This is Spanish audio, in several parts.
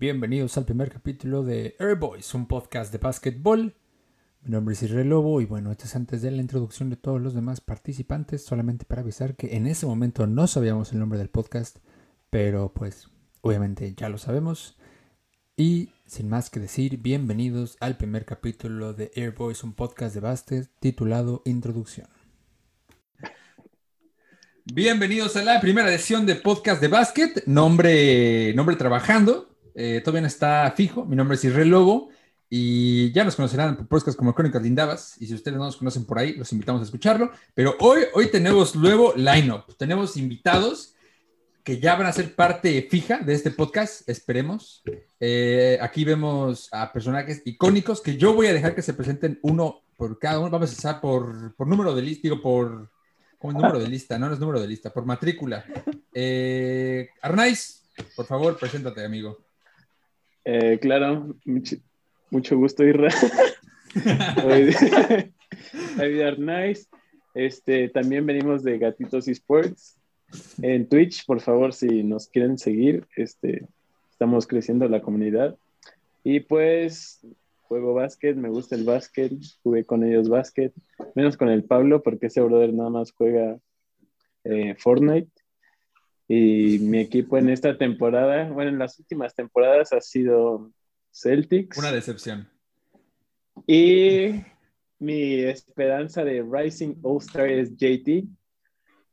Bienvenidos al primer capítulo de Air Boys, un podcast de básquetbol. Mi nombre es Israel Lobo y bueno, esto es antes de la introducción de todos los demás participantes, solamente para avisar que en ese momento no sabíamos el nombre del podcast, pero pues obviamente ya lo sabemos. Y sin más que decir, bienvenidos al primer capítulo de Air Boys, un podcast de básquet titulado Introducción. Bienvenidos a la primera edición de podcast de básquet, nombre, nombre trabajando, eh, todavía no está fijo. Mi nombre es Israel Lobo y ya nos conocerán por podcasts como Crónicas Lindavas. Y si ustedes no nos conocen por ahí, los invitamos a escucharlo. Pero hoy, hoy tenemos nuevo lineup. Tenemos invitados que ya van a ser parte fija de este podcast, esperemos. Eh, aquí vemos a personajes icónicos que yo voy a dejar que se presenten uno por cada uno. Vamos a empezar por, por número de lista, digo, por. Como número de lista, no, no es número de lista, por matrícula. Eh, Arnaiz, por favor, preséntate, amigo. Eh, claro, mucho, mucho gusto, Irra. David Nice. Este, también venimos de Gatitos Esports en Twitch, por favor, si nos quieren seguir, este, estamos creciendo la comunidad. Y pues juego básquet, me gusta el básquet, jugué con ellos básquet, menos con el Pablo, porque ese brother nada más juega eh, Fortnite. Y mi equipo en esta temporada, bueno, en las últimas temporadas ha sido Celtics. Una decepción. Y mi esperanza de Rising All Star es JT.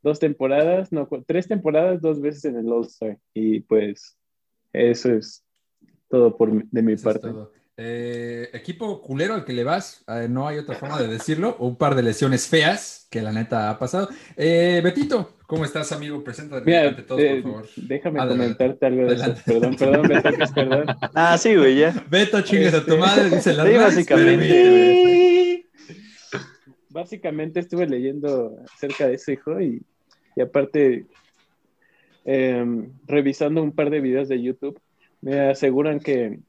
Dos temporadas, no, tres temporadas, dos veces en el All Star. Y pues eso es todo por, de mi parte. Eh, equipo culero al que le vas, eh, no hay otra forma de decirlo, un par de lesiones feas que la neta ha pasado. Eh, Betito, ¿cómo estás, amigo? Preséntate ante todos, por favor. Déjame comentarte algo de eso. Perdón, perdón, Beto, perdón. Ah, sí, güey, ya. Beto, chingues a tu este, madre, dice la sí, básicamente. Básicamente estuve leyendo acerca de ese hijo y, y aparte em, revisando un par de videos de YouTube, me aseguran que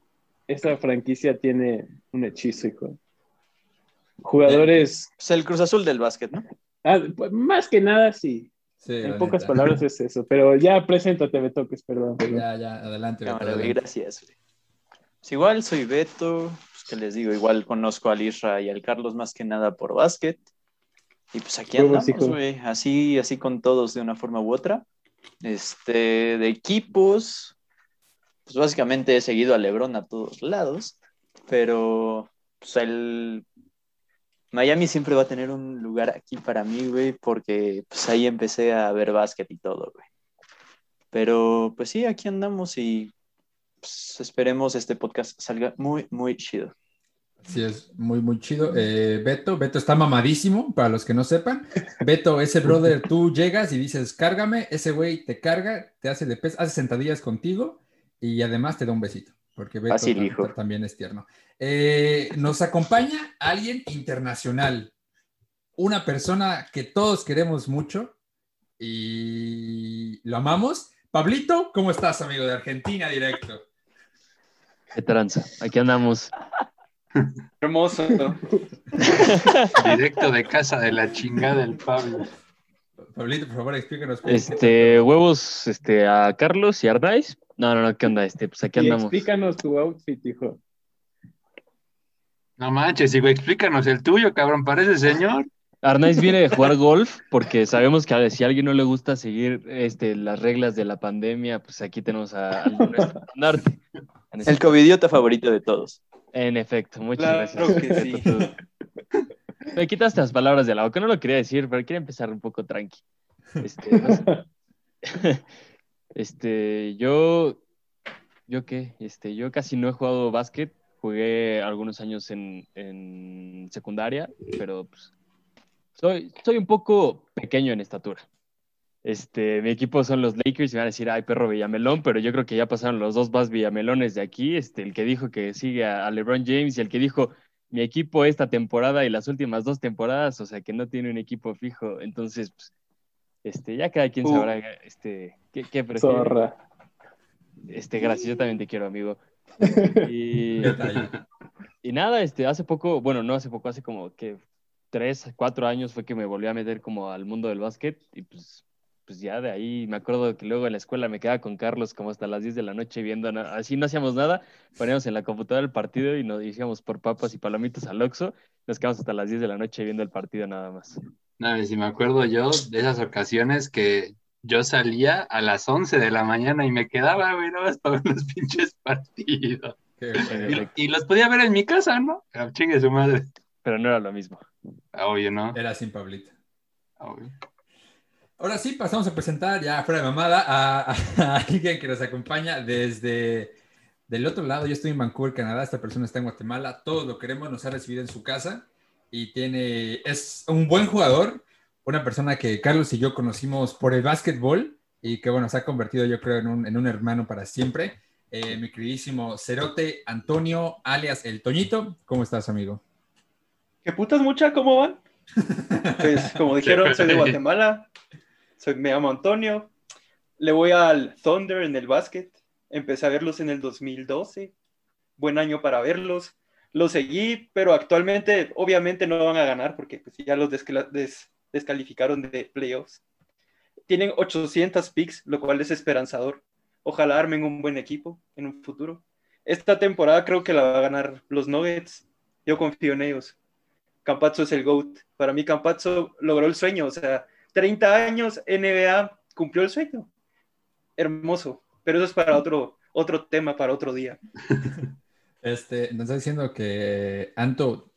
esta franquicia tiene un hechizo, hijo. Jugadores. Es el Cruz Azul del básquet, ¿no? Ah, pues, más que nada, sí. En pocas palabras es eso. Pero ya preséntate, Beto, que es perdón. Ya, ya, adelante. Beto, gracias. Pues igual soy Beto, pues que les digo, igual conozco al Isra y al Carlos más que nada por básquet. Y pues aquí andamos, güey, así, así con todos de una forma u otra. Este, de equipos, pues básicamente he seguido a Lebron a todos lados, pero pues el Miami siempre va a tener un lugar aquí para mí, güey, porque pues ahí empecé a ver básquet y todo, güey. Pero pues sí, aquí andamos y pues, esperemos este podcast salga muy, muy chido. Sí, es muy, muy chido. Eh, Beto, Beto está mamadísimo, para los que no sepan. Beto, ese brother, tú llegas y dices, cárgame, ese güey te carga, te hace de pez, hace sentadillas contigo y además te da un besito, porque Beto también es tierno. Eh, nos acompaña alguien internacional, una persona que todos queremos mucho y lo amamos. Pablito, ¿cómo estás, amigo de Argentina directo? Qué tranza, aquí andamos. Hermoso. Directo de casa de la chingada del Pablo. Pablito, por favor, explícanos. Este, huevos este, a Carlos y Arnaiz no, no, no, ¿qué onda? Este, pues aquí andamos. explícanos tu outfit, hijo. No manches, hijo, explícanos el tuyo, cabrón, parece señor. Arnaiz viene de jugar golf porque sabemos que si a alguien no le gusta seguir este, las reglas de la pandemia, pues aquí tenemos a, nuestro norte. El covidiota favorito de todos. En efecto, muchas gracias. Que sí. Me quitaste las palabras de la boca, no lo quería decir, pero quería empezar un poco tranqui. Este, Este, yo, ¿yo qué? Este, yo casi no he jugado básquet. Jugué algunos años en, en secundaria, pero pues, soy, soy un poco pequeño en estatura. Este, mi equipo son los Lakers y van a decir, ay, perro Villamelón, pero yo creo que ya pasaron los dos más Villamelones de aquí. Este, el que dijo que sigue a, LeBron James y el que dijo, mi equipo esta temporada y las últimas dos temporadas, o sea, que no tiene un equipo fijo. Entonces, pues, este, ya cada quien uh. sabrá este, qué, qué prefiere. Zorra. Este, gracias, yo también te quiero, amigo. Y, y, nada, este, hace poco, bueno, no hace poco, hace como que tres, cuatro años fue que me volví a meter como al mundo del básquet y pues, pues ya de ahí me acuerdo que luego en la escuela me quedaba con Carlos como hasta las 10 de la noche viendo, así no hacíamos nada, poníamos en la computadora el partido y nos íbamos por papas y palomitas al Oxxo, nos quedamos hasta las 10 de la noche viendo el partido nada más. No, si me acuerdo yo de esas ocasiones que yo salía a las 11 de la mañana y me quedaba, güey, no para ver los pinches partidos. Y, los podía ver en mi casa, ¿no? Pero chingue su madre. Pero no era lo mismo. Obvio, ¿no? Era sin Pablito. Obvio. Ahora sí, pasamos a presentar ya fuera de mamada a, alguien que nos acompaña desde del otro lado. Yo estoy en Vancouver, Canadá. Esta persona está en Guatemala. Todos lo queremos. Nos ha recibido en su casa y tiene es un buen jugador, una persona que Carlos y yo conocimos por el básquetbol y que bueno se ha convertido yo creo en un, en un hermano para siempre. Eh, mi queridísimo Cerote Antonio, alias El Toñito. ¿Cómo estás, amigo? ¿Qué putas mucha? ¿Cómo van? Pues como dijeron, soy de Guatemala. Soy, me llamo Antonio. Le voy al Thunder en el básquet. Empecé a verlos en el 2012. Buen año para verlos. Los seguí, pero actualmente obviamente no van a ganar porque pues, ya los descalificaron de playoffs. Tienen 800 picks, lo cual es esperanzador. Ojalá armen un buen equipo en un futuro. Esta temporada creo que la va a ganar los Nuggets. Yo confío en ellos. Campazzo es el GOAT. Para mí Campazzo logró el sueño, o sea, 30 años, NBA cumplió el sueño. Hermoso, pero eso es para otro, otro tema, para otro día. Este, nos está diciendo que Anto.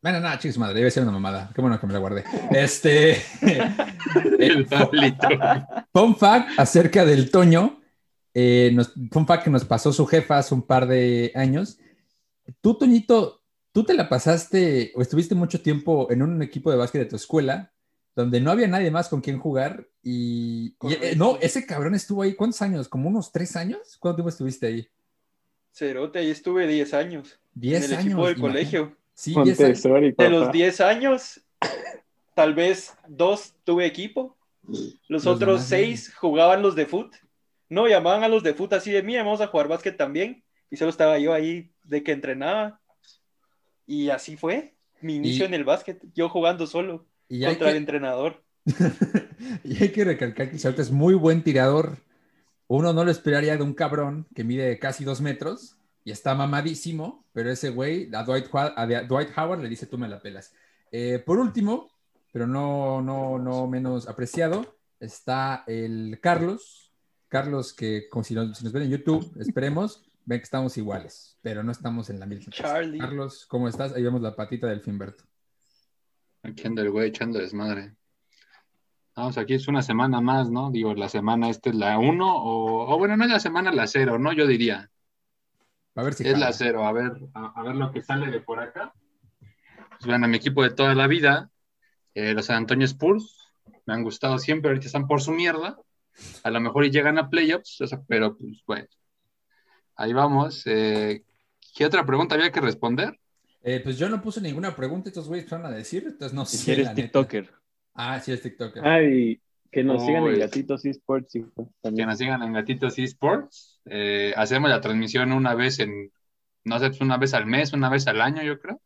Bueno, nada, chicos, madre, debe ser una mamada. Qué bueno que me la guardé. Este. el Pablito. Fun fact acerca del Toño. Eh, nos, fun fact que nos pasó su jefa hace un par de años. Tú, Toñito, tú te la pasaste o estuviste mucho tiempo en un equipo de básquet de tu escuela donde no había nadie más con quien jugar y, eh, no, ese cabrón estuvo ahí, ¿cuántos años? ¿Como unos tres años? ¿Cuánto tiempo estuviste ahí? Cerote, ahí estuve diez años. Diez en el años. equipo del colegio. Sí, diez años. De los diez años, tal vez dos tuve equipo. Los, otros seis jugaban los de foot. No, llamaban a los de foot así de mí, vamos a jugar básquet también. Y solo estaba yo ahí de que entrenaba. Y así fue mi inicio en el básquet, yo jugando solo contra el entrenador. y hay que recalcar que Salta es muy buen tirador. Uno no lo esperaría de un cabrón que mide casi dos metros y está mamadísimo, pero ese güey, a Dwight, Howard le dice, tú me la pelas. Eh, por último, pero no, no, no menos apreciado, está el Carlos. Carlos, que como si, nos, ven en YouTube, esperemos, ven que estamos iguales, pero no estamos en la misma. Charlie. Carlos, ¿cómo estás? Ahí vemos la patita del Finberto. Aquí anda el güey echando desmadre. Vamos, aquí es una semana más, ¿no? Digo, la semana esta es la 1 o, bueno, no es la semana la 0, ¿no? Yo diría. A ver si es la 0, a ver, a, ver lo que sale de por acá. Pues bueno, mi equipo de toda la vida, eh, los San Antonio Spurs, me han gustado siempre, ahorita están por su mierda. A lo mejor y llegan a playoffs, pero pues bueno. Ahí vamos. Eh, ¿Qué otra pregunta había que responder? Eh, pues yo no puse ninguna pregunta, estos güeyes van a decir, entonces no sé. Si eres TikToker. Ah, sí, es TikToker. Ay, que nos sigan en Gatitos Esports. Que nos sigan en Gatitos Esports. Eh, hacemos la transmisión una vez en, no sé, pues una vez al mes, una vez al año, yo creo.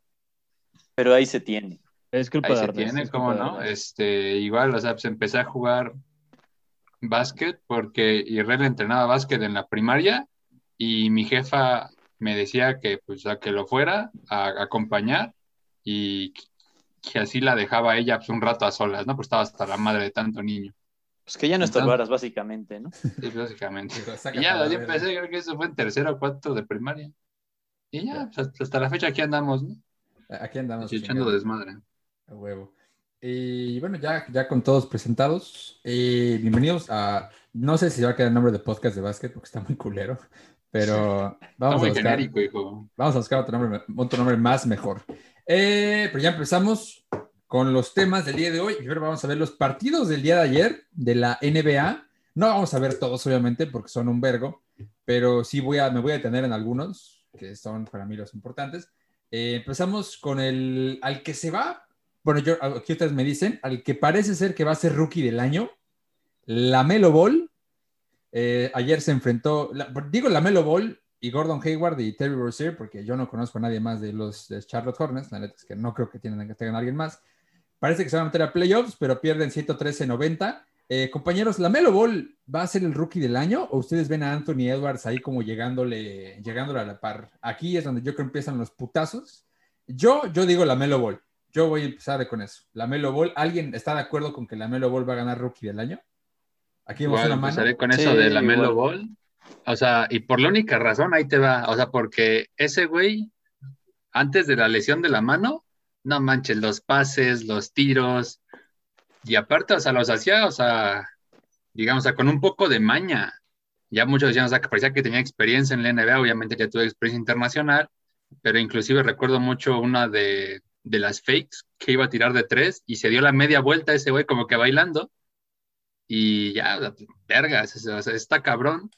Pero ahí se tiene. Es culpa ahí de se tiene, ¿cómo no? Este, igual, o sea, pues empecé a jugar básquet porque Irrel entrenaba básquet en la primaria y mi jefa me decía que pues a que lo fuera a, acompañar y que así la dejaba ella pues, un rato a solas, ¿no? Pues estaba hasta la madre de tanto niño. Pues que ya no estorbaras, básicamente, ¿no? Sí, básicamente. y ya, yo empecé, creo que eso fue en tercero o cuarto de primaria. Y ya, pues, hasta la fecha aquí andamos, ¿no? Aquí andamos. echando desmadre. A huevo. Y bueno, ya, ya con todos presentados, eh, bienvenidos a, no sé si se va a quedar el nombre de podcast de básquet porque está muy culero, pero vamos a buscar. Vamos a buscar otro nombre, otro nombre más mejor. Eh, pero ya empezamos con los temas del día de hoy. Y ahora vamos a ver los partidos del día de ayer de la NBA. No vamos a ver todos, obviamente, porque son un vergo, pero sí voy a, me voy a detener en algunos que son para mí los importantes. Eh, empezamos con el al que se va. Bueno, yo, aquí ustedes me dicen, al que parece ser que va a ser rookie del año, la Melo Ball eh, ayer se enfrentó, digo la Melo Ball y Gordon Hayward y Terry Rozier, porque yo no conozco a nadie más de los Charlotte Hornets, la neta es que no creo que tienen, que tengan a alguien más. Parece que se van a meter a playoffs, pero pierden 113-90 Eh, compañeros, ¿la Melo Ball va a ser el rookie del año o ustedes ven a Anthony Edwards ahí como llegándole, llegándole a la par? Aquí es donde yo creo que empiezan los putazos. Yo, yo digo la Melo Ball. Yo voy a empezar con eso. La Melo Ball. ¿Alguien está de acuerdo con que la Melo Ball va a ganar rookie del año? Aquí vamos a mano. con eso de la Melo Ball. O sea, y por la única razón, ahí te va. O sea, porque ese güey, antes de la lesión de la mano, no manches, los pases, los tiros, y aparte, o sea, los hacía, o sea, digamos, o sea, con un poco de maña. Ya muchos decían, o sea, que parecía que tenía experiencia en la NBA, obviamente ya tuve experiencia internacional, pero inclusive recuerdo mucho una de, de las fakes que iba a tirar de tres y se dio la media vuelta ese güey como que bailando y ya, vergas, o sea, está cabrón.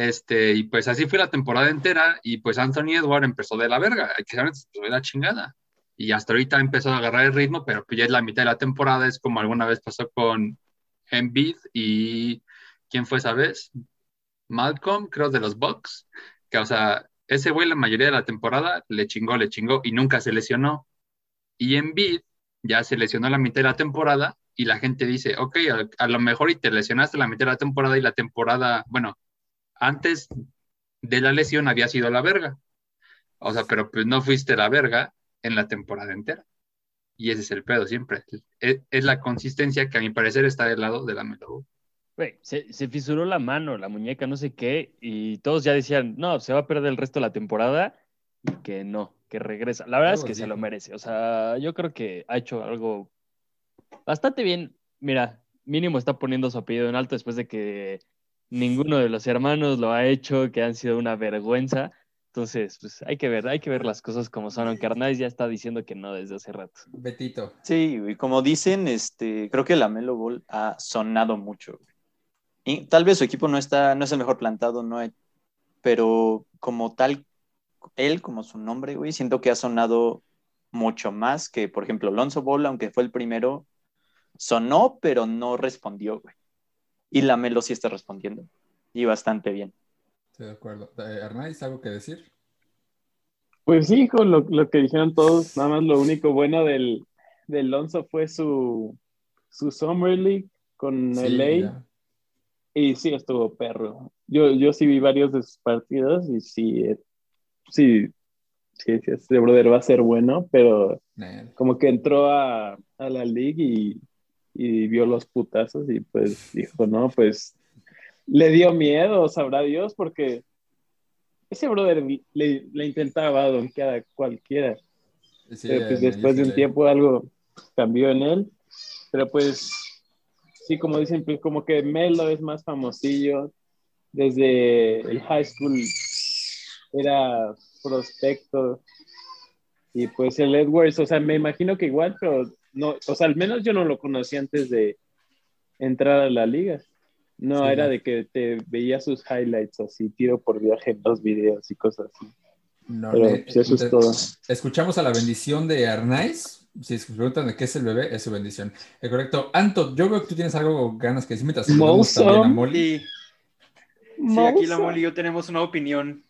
Este, y pues así fue la temporada entera y pues Anthony Edward empezó de la verga, que saber, pues, de la chingada. Y hasta ahorita ha empezado a agarrar el ritmo, pero pues ya es la mitad de la temporada, es como alguna vez pasó con Embiid y ¿quién fue esa vez? Malcolm, creo de los Bucks, que o sea, ese güey la mayoría de la temporada le chingó, le chingó y nunca se lesionó. Y Embiid ya se lesionó la mitad de la temporada y la gente dice, ok, a, a, lo mejor y te lesionaste la mitad de la temporada y la temporada, bueno, antes de la lesión había sido la verga. O sea, pero pues no fuiste la verga en la temporada entera. Y ese es el pedo siempre. Es, es la consistencia que a mi parecer está del lado de la Melo. Se, se, fisuró la mano, la muñeca, no sé qué, y todos ya decían, no, se va a perder el resto de la temporada, y que no, que regresa. La verdad es que se lo merece. O sea, yo creo que ha hecho algo bastante bien. Mira, mínimo está poniendo su apellido en alto después de que ninguno de los hermanos lo ha hecho, que han sido una vergüenza. Entonces, pues hay que ver, hay que ver las cosas como son, aunque Arnaiz ya está diciendo que no desde hace rato. Betito. Sí, y como dicen, este, creo que la Melo Ball ha sonado mucho. Y tal vez su equipo no está, no es el mejor plantado, no hay, pero como tal, él, como su nombre, güey, siento que ha sonado mucho más que, por ejemplo, Alonso Ball, aunque fue el primero, sonó, pero no respondió, güey. Y la Melo sí está respondiendo. Y bastante bien. Estoy de acuerdo. Eh, ¿algo que decir? Pues sí, con lo, lo, que dijeron todos, nada más lo único bueno del, del Alonso fue su, su Summer League con sí, LA. Ya. Y sí, estuvo perro. Yo, yo sí vi varios de sus partidos y sí, eh, sí, sí, sí, este brother va a ser bueno, pero Man. como que entró a, a la league y, y, vio los putazos y pues dijo, no, pues le dio miedo, sabrá Dios, porque ese brother le, le intentaba donkear a cualquiera. Sí, pero pues después de un tiempo algo cambió en él, pero pues sí, como dicen, pues como que Melo es más famosillo. Desde el high school era prospecto. Y pues el Edwards, o sea, me imagino que igual, pero no, o sea, al menos yo no lo conocí antes de entrar a la liga. No, sí, era de que te veía sus highlights así, tiro por viaje en los videos y cosas así. No, pero, le, pues eso es todo. Escuchamos a la bendición de Arnaiz si se preguntan de qué es el bebé, es su bendición. Es correcto. Anto, yo veo que tú tienes algo ganas que decir mientras también a Molly. Sí. sí, aquí la Molly y yo tenemos una opinión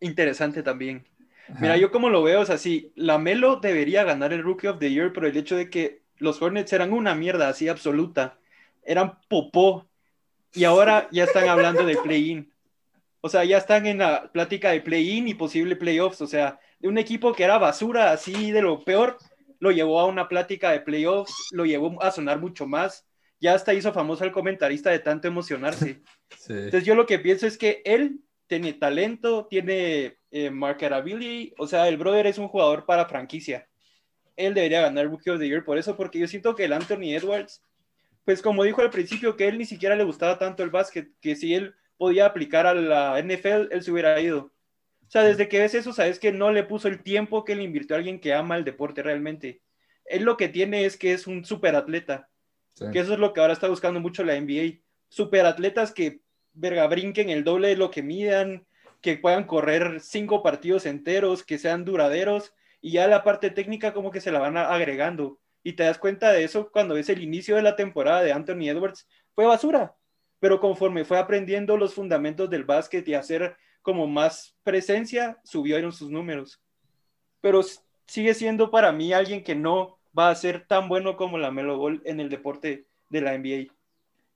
interesante también. Ajá. Mira, yo como lo veo, o sea, sí, la Melo debería ganar el Rookie of the Year, pero el hecho de que los Hornets eran una mierda así absoluta, eran popó, y ahora ya están hablando de play-in. O sea, ya están en la plática de play-in y posible playoffs, o sea, de un equipo que era basura así de lo peor, lo llevó a una plática de playoffs, lo llevó a sonar mucho más. Ya hasta hizo famoso al comentarista de tanto emocionarse. Sí. Entonces yo lo que pienso es que él tiene talento, tiene eh, marketability, o sea, el brother es un jugador para franquicia. Él debería ganar Rookie of the Year por eso, porque yo siento que el Anthony Edwards, pues como dijo al principio, que él ni siquiera le gustaba tanto el básquet, que si él podía aplicar a la NFL, él se hubiera ido. O sea, desde que ves eso, sabes que no le puso el tiempo que le invirtió a alguien que ama el deporte realmente. Él lo que tiene es que es un superatleta. Sí. Que eso es lo que ahora está buscando mucho la NBA. Superatletas que, verga, brinquen el doble de lo que midan, que puedan correr cinco partidos enteros, que sean duraderos, y ya la parte técnica como que se la van agregando. Y te das cuenta de eso cuando ves el inicio de la temporada de Anthony Edwards. Fue basura. Pero conforme fue aprendiendo los fundamentos del básquet y hacer como más presencia, subieron sus números. Pero sigue siendo para mí alguien que no va a ser tan bueno como la Melo Ball en el deporte de la NBA.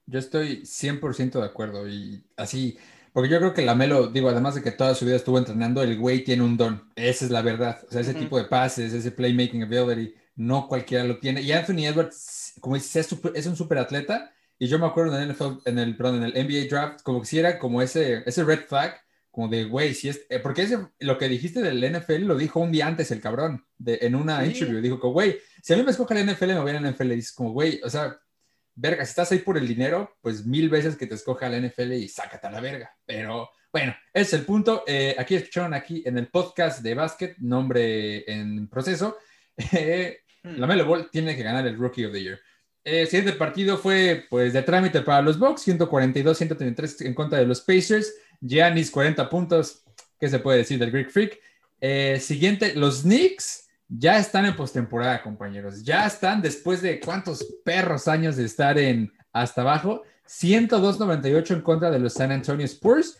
Yo estoy 100% de acuerdo y así, porque yo creo que Lamelo, digo, además de que toda su vida estuvo entrenando, el güey tiene un don, esa es la verdad, o sea, ese tipo de pases, ese playmaking ability, no cualquiera lo tiene. Y Anthony Edwards, como dices, es, un super atleta y yo me acuerdo en el, NFL, en el, perdón, en el NBA draft, como que si era como ese, ese red flag, como de, güey, si es, eh, porque ese, lo que dijiste del NFL lo dijo un día antes el cabrón, de, en una interview, dijo que, güey, si a mí me escoge el NFL, me voy a la NFL, y dices como, güey, o sea, verga, si estás ahí por el dinero, pues mil veces que te escoja la NFL y sácate a la verga, pero bueno, ese es el punto, eh, aquí escucharon aquí en el podcast de básquet, nombre en proceso, eh, hmm. la Melo Ball tiene que ganar el Rookie of the Year. El siguiente partido fue pues de trámite para los Bucks, 142-133 en contra de los Pacers. Giannis, 40 puntos. ¿Qué se puede decir del Greek Freak? Eh, siguiente, los Knicks ya están en postemporada, compañeros. Ya están después de cuántos perros años de estar en hasta abajo. 102-98 en contra de los San Antonio Spurs.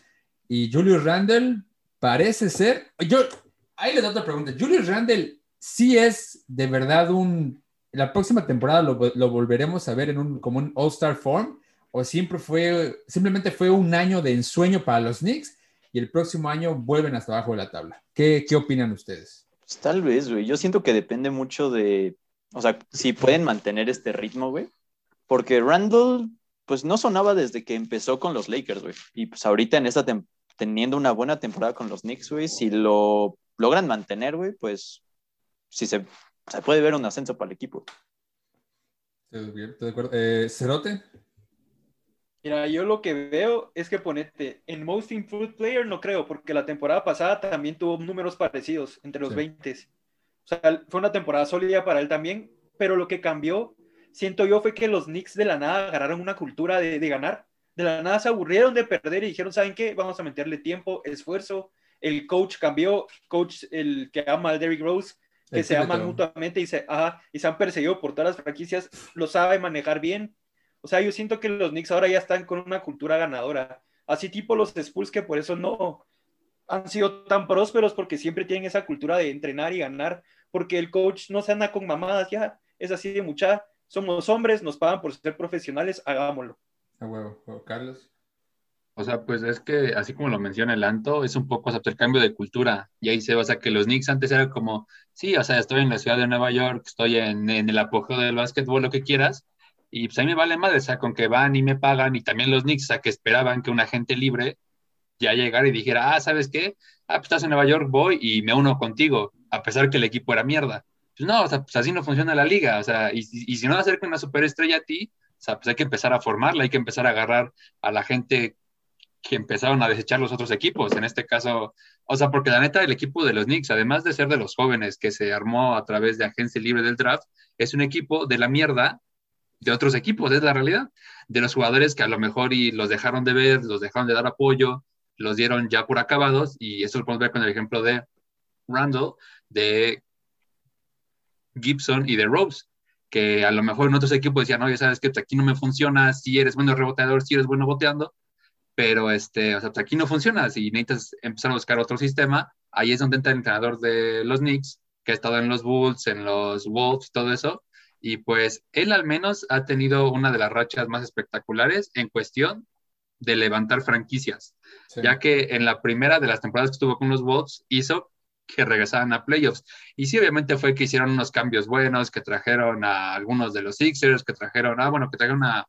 Y Julius Randle parece ser. Yo, ahí les doy otra pregunta. Julius Randle sí es de verdad un. La próxima temporada lo, lo volveremos a ver en un, como un All-Star Form o siempre fue, simplemente fue un año de ensueño para los Knicks y el próximo año vuelven hasta abajo de la tabla. ¿Qué, qué opinan ustedes? Pues tal vez, güey. Yo siento que depende mucho de, o sea, si pueden mantener este ritmo, güey. Porque Randall, pues no sonaba desde que empezó con los Lakers, güey. Y pues ahorita en esta teniendo una buena temporada con los Knicks, güey, si lo logran mantener, güey, pues si se, se puede ver un ascenso para el equipo. Estoy de acuerdo. Eh, ¿Cerote? Mira, yo lo que veo es que ponete en Most Improved Player no creo, porque la temporada pasada también tuvo números parecidos entre los 20. O sea, fue una temporada sólida para él también, pero lo que cambió, siento yo, fue que los Knicks de la nada agarraron una cultura de, ganar. De la nada se aburrieron de perder y dijeron, ¿saben qué? Vamos a meterle tiempo, esfuerzo. El coach cambió, coach, el que ama al Derrick Rose, que se aman mutuamente y se, y se han perseguido por todas las franquicias, lo sabe manejar bien o sea, yo siento que los Knicks ahora ya están con una cultura ganadora. Así tipo los Spurs que por eso no han sido tan prósperos porque siempre tienen esa cultura de entrenar y ganar. Porque el coach no se anda con mamadas, ya es así de mucha. Somos hombres, nos pagan por ser profesionales, hagámoslo. A huevo, Carlos. O sea, pues es que así como lo menciona el Anto, es un poco o el cambio de cultura. Y ahí se basa que los Knicks antes eran como, sí, o sea, estoy en la ciudad de Nueva York, estoy en, en el apogeo del básquetbol, lo que quieras, y pues a mí me vale madre, o sea, con que van y me pagan, y también los Knicks, o sea, que esperaban que un agente libre ya llegara y dijera, ah, ¿sabes qué? Ah, pues estás en Nueva York, voy y me uno contigo, a pesar que el equipo era mierda. Pues no, o sea, pues así no funciona la liga, o sea, y, y si no acerca una superestrella a ti, o sea, pues hay que empezar a formarla, hay que empezar a agarrar a la gente que empezaron a desechar los otros equipos, en este caso, o sea, porque la neta, el equipo de los Knicks, además de ser de los jóvenes que se armó a través de agencia libre del draft, es un equipo de la mierda de otros equipos, es la realidad, de los jugadores que a lo mejor y los dejaron de ver, los dejaron de dar apoyo, los dieron ya por acabados, y eso lo podemos ver con el ejemplo de Randall, de Gibson y de Rose, que a lo mejor en otros equipos decían, no, ya sabes que pues, aquí no me funciona, si eres bueno reboteador, si eres bueno boteando, pero este, o sea, pues, aquí no funciona, si necesitas empezar a buscar otro sistema, ahí es donde entra el entrenador de los Knicks, que ha estado en los Bulls, en los Wolves, todo eso, y pues él al menos ha tenido una de las rachas más espectaculares en cuestión de levantar franquicias, ya que en la primera de las temporadas que estuvo con los Wolves hizo que regresaran a playoffs. Y sí, obviamente fue que hicieron unos cambios buenos, que trajeron a algunos de los Sixers, que trajeron, ah, bueno, que trajeron a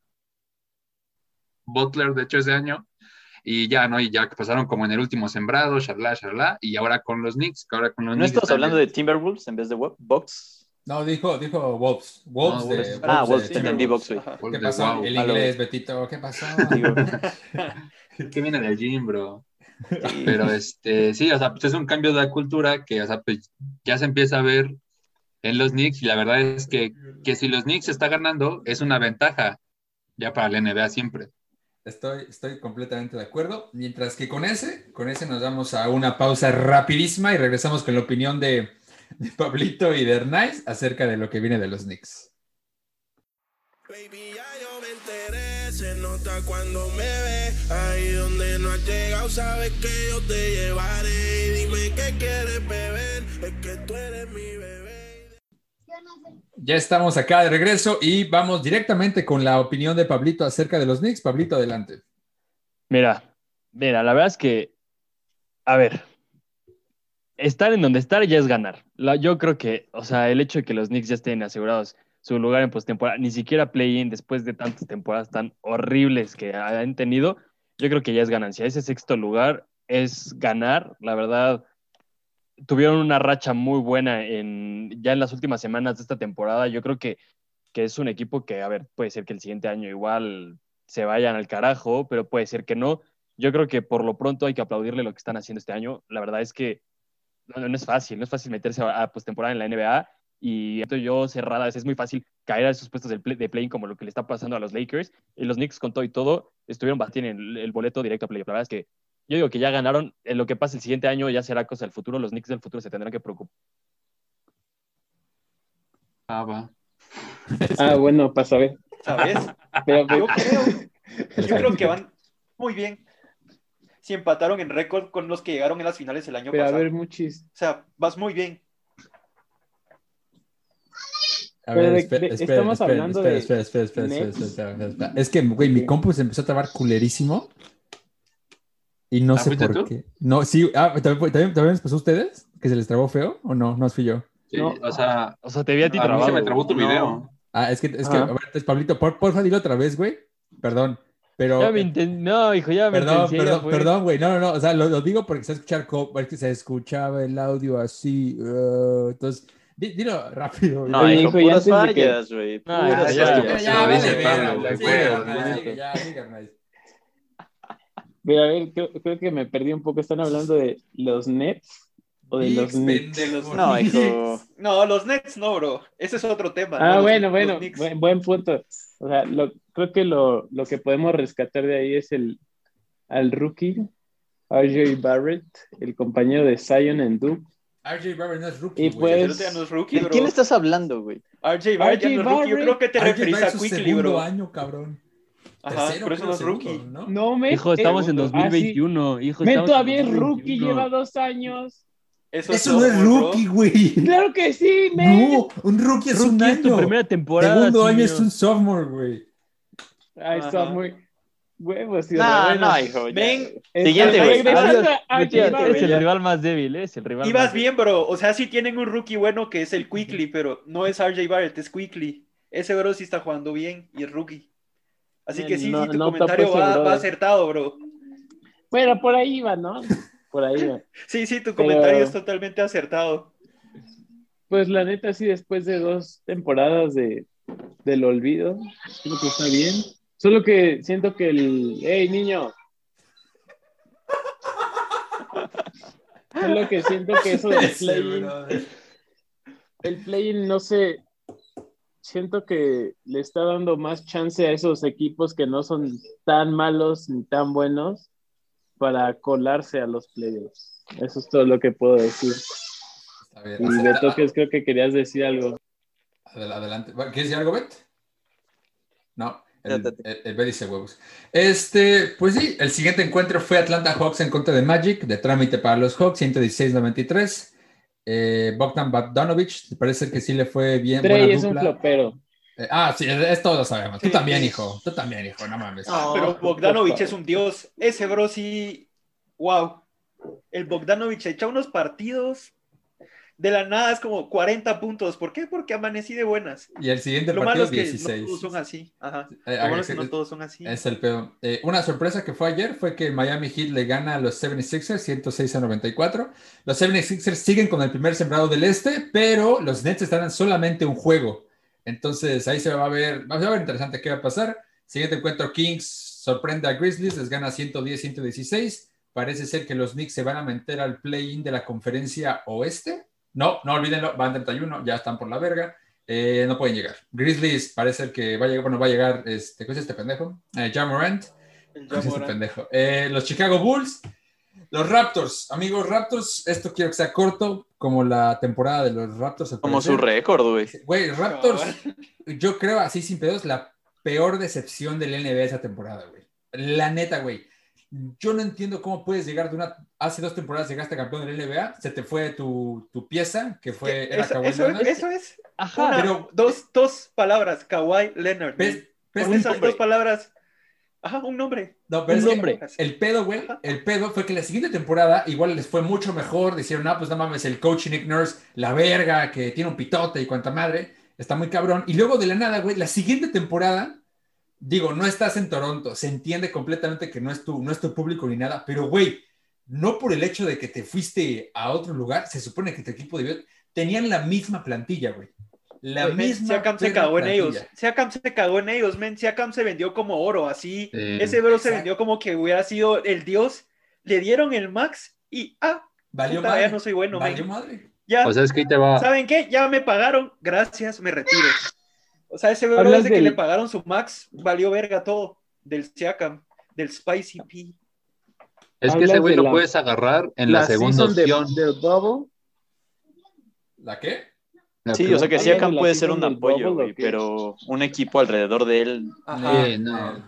Butler, de hecho, ese año, y ya, ¿no? Y ya que pasaron como en el último sembrado, charla, charla, y ahora con los Knicks, ahora con los ¿No estás hablando de Timberwolves en vez de Bucks? No, dijo, dijo Wolves. Wolves, de, ah, Wolves, entendí Wolves. ¿Qué pasó? El inglés, Betito, ¿qué pasó? ¿Qué viene del gym, bro? Pero este, sí, o sea, pues es un cambio de cultura que, o sea, pues ya se empieza a ver en los Knicks y la verdad es que, que si los Knicks está ganando es una ventaja ya para la NBA siempre. Estoy, estoy completamente de acuerdo. Mientras que con ese, con ese nos vamos a una pausa rapidísima y regresamos con la opinión de de Pablito y de Hernais acerca de lo que viene de los Knicks. Baby, ya yo me enteré, se nota cuando me ve. Ahí donde no has llegado, sabes que yo te llevaré. Dime qué quieres beber, es que tú eres mi bebé. Ya estamos acá de regreso y vamos directamente con la opinión de Pablito acerca de los Knicks. Pablito, adelante. Mira, mira, la verdad es que, a ver, estar en donde estar ya es ganar. yo creo que, o sea, el hecho de que los Knicks ya estén asegurados su lugar en postemporada, ni siquiera play-in después de tantas temporadas tan horribles que han tenido, yo creo que ya es ganancia. Ese sexto lugar es ganar, la verdad tuvieron una racha muy buena en, ya en las últimas semanas de esta temporada. Yo creo que, que es un equipo que, a ver, puede ser que el siguiente año igual se vayan al carajo, pero puede ser que no. Yo creo que por lo pronto hay que aplaudirle lo que están haciendo este año. La verdad es que no, es fácil, no es fácil meterse a, postemporada en la NBA y esto yo cerradas, es muy fácil caer a esos puestos de, play, playing como lo que le está pasando a los Lakers. Y los Knicks con todo y todo estuvieron batiendo el, el boleto directo a playoff. La verdad es que yo digo que ya ganaron. En lo que pasa el siguiente año ya será cosa del futuro. Los Knicks del futuro se tendrán que preocupar. Ah, va. Ah, bueno, pasa a ver. ¿Sabes? Pero, yo, creo, yo creo que van muy bien. Si empataron en récord con los que llegaron en las finales el año Pero pasado. a ver, muchis. O sea, vas muy bien. A ver, espera, espera, estamos hablando de. Espera, espera, espera, espera, Es que, güey, mi compu se empezó a trabar culerísimo. Y no ¿Ah, sé por qué. No, sí, ah, ¿también, ¿también, les pasó a ustedes? ¿Que se les trabó feo? ¿O no? No fui yo. Sí, o sea. O sea, te vi a ti trabado. A mí se me trabó tu video. Ah, es que, es que, a ver, Pablito, por, porfa, dilo otra vez, güey. Perdón. Pero. Ya me No, hijo, ya me Perdón, perdón, perdón, güey. No, no, no. O sea, lo, lo digo porque se, escuchar, que se escuchaba el audio así. Uh, entonces. Dilo rápido. No, hijo, puras fallas, güey. No, ya, ya, ya, ya, ya, Ve, a ver, creo, que me perdí un poco. ¿Están hablando de los Nets o de los Knicks? no, hijo. No, los Nets no, bro. Ese es otro tema. Ah, bueno, bueno. Buen, punto. O sea, creo que lo, que podemos rescatar de ahí es el al rookie, RJ Barrett, el compañero de Zion en Duke. RJ Barrett no es rookie. Y pues, no es rookie, ¿De quién estás hablando, güey? RJ Barrett no es rookie. Yo creo que te referís a Quickly, bro. año, cabrón. Ajá, por eso no es rookie. ¿no? no me, hijo, estamos en 2021. Ah, hijo, me todavía es rookie, lleva dos años. Eso, Eso no es rookie, güey. Claro que sí, men. No, un rookie es un año. Es tu primera temporada. Segundo año es un sophomore, güey. Ay, sophomore. Huevos, tío. No, no, hijo. Ven. Siguiente, güey. Es el rival más débil, ¿eh? es el rival. Ibas bien, bro. O sea, sí tienen un rookie bueno que es el Quickly, pero no es RJ Barrett, es Quickly. Ese bro sí está jugando bien y es rookie. Así que sí, sí, tu comentario va, acertado, bro. Bueno, por ahí va, ¿no? Por ahí sí, sí, tu comentario es totalmente acertado. Pues la neta, sí, después de dos temporadas de, del olvido, creo que está bien. Solo que siento que el. ¡Ey, niño! Solo que siento que eso del play El play no sé siento que le está dando más chance a esos equipos que no son tan malos ni tan buenos para colarse a los playoffs. Eso es todo lo que puedo decir. y de toques creo que querías decir algo. Adelante. ¿Quieres decir algo, Bet? No. El, el, dice huevos. Este, pues sí, el siguiente encuentro fue Atlanta Hawks en contra de Magic, de trámite para los Hawks, 116-93. Eh, Bogdan Bogdanovic, parece que sí le fue bien. Trey es un flopero. Eh, ah, sí, es, todo lo sabemos. Tú también, hijo. Tú también, hijo, no mames. pero Bogdanovic es un dios. Ese bro sí. Wow. El Bogdanovic echa unos partidos de la nada es como 40 puntos. ¿Por qué? Porque amanecí de buenas. Y el siguiente Lo partido es que 16. No todos son así. Ajá. Eh, Lo malo es que no todos son así. Es el peor. Eh, una sorpresa que fue ayer fue que Miami Heat le gana a los 76ers 106 a 94. Los 76ers siguen con el primer sembrado del este, pero los Nets estarán solamente un juego. Entonces ahí se va a ver, va a ver interesante qué va a pasar. Siguiente encuentro, Kings sorprende a Grizzlies, les gana 110-116. Parece ser que los Knicks se van a meter al play-in de la conferencia oeste no, no olvídenlo, van 31, ya están por la verga. Eh, no pueden llegar. Grizzlies parece que va a llegar, bueno, va a llegar, este, ¿qué es este pendejo? Eh, Jamorant. este pendejo? Eh, los Chicago Bulls, los Raptors, amigos Raptors, esto quiero que sea corto, como la temporada de los Raptors. Como su récord, güey. Güey, Raptors, yo creo así sin pedos, la peor decepción del NBA esa temporada, güey. La neta, güey yo no entiendo cómo puedes llegar de una. Hace dos temporadas llegaste campeón del NBA, se te fue tu, tu pieza, que fue. eso, eso, es, Ajá. pero, dos, dos palabras, Kawhi Leonard. ¿ves? Con esas dos palabras. Ajá, un nombre. No, pero un nombre. El pedo, güey, el pedo fue que la siguiente temporada igual les fue mucho mejor. Dijeron, ah, pues no mames, el coach Nick Nurse, la verga, que tiene un pitote y cuanta madre, está muy cabrón. Y luego de la nada, güey, la siguiente temporada, digo, no estás en Toronto, se entiende completamente que no es tu, no es tu público ni nada, pero güey, no por el hecho de que te fuiste a otro lugar, se supone que tu equipo debió, tenían la misma plantilla, güey. La misma. Siakam se cagó en ellos. Siakam se cagó en ellos, men. Siakam se vendió como oro, así. ese bro se vendió como que hubiera sido el dios. Le dieron el max y ah, Valió madre. ya no soy bueno, Valió madre. Ya. O sea, es que te va. ¿Saben qué? Ya me pagaron. Gracias, me retiro. O sea, ese bro desde que le pagaron su max, valió verga todo. Del Siakam, del Spicy P. Es que ese güey lo puedes agarrar en la, segunda opción. ¿La qué? Sí, o sea que Siakam puede ser un apoyo, pero un equipo alrededor de él. Ajá. no.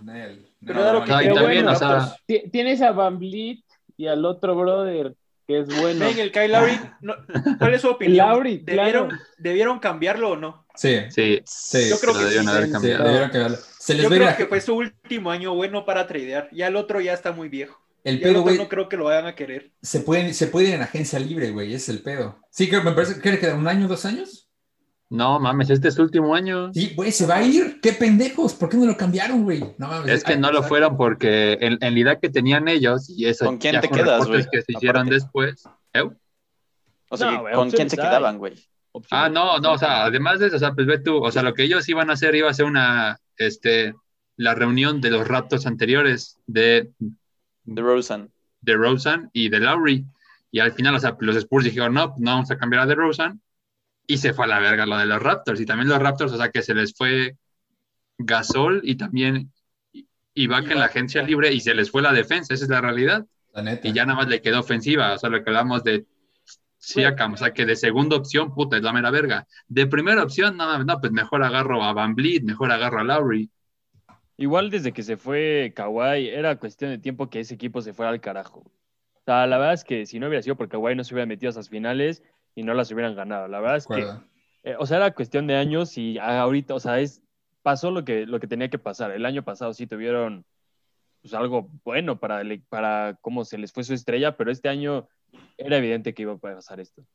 Pero que también, o sea... Tienes a Van Vliet y al otro brother que es bueno. Ven, el Kyle Lowry, ¿cuál es su opinión? Lowry, ¿Debieron, ¿Debieron cambiarlo o no? Sí. Sí. sí. Yo creo que debieron haber cambiado. debieron cambiarlo. Se les Yo creo que fue su último año bueno para tradear. Ya el otro ya está muy viejo. El pedo, güey. No creo que lo vayan a querer. Se pueden, se puede ir en agencia libre, güey. Es el pedo. Sí, creo, me parece que queda un año, dos años. No mames, este es su último año. Sí, güey, se va a ir. Qué pendejos. ¿Por qué no lo cambiaron, güey? No mames. Es que no lo fueron porque en, la idea que tenían ellos y eso. ¿Con quién te quedas, güey? que se hicieron después. ¿Eh? O sea, ¿con quién se quedaban, güey? Ah, no, no, o sea, además de eso, o sea, pues ve tú, o sea, lo que ellos iban a hacer iba a ser una, este, la reunión de los raptos anteriores de... De Rosen. De Rosen y de Lowry. Y al final, o sea, los Spurs dijeron, no, no vamos a cambiar a de Rosen y se fue a la verga lo de los Raptors. Y también los Raptors, o sea que se les fue Gasol y también Ibaka en la agencia libre y se les fue la defensa, esa es la realidad. Y ya nada más le quedó ofensiva, o sea, lo que hablamos de Siakam, o sea que de segunda opción, puta, es la mera verga. De primera opción, no, no pues mejor agarro a Van Vliet, mejor agarro a Lowry. Igual desde que se fue Kawhi, era cuestión de tiempo que ese equipo se fuera al carajo. O sea, la verdad es que si no hubiera sido por Kawhi no se hubiera metido a esas finales y no las hubieran ganado. La verdad es que, eh, o sea, era cuestión de años y ahorita, o sea, es, pasó lo que, lo que tenía que pasar. El año pasado sí tuvieron pues, algo bueno para, para cómo se les fue su estrella, pero este año era evidente que iba a pasar esto.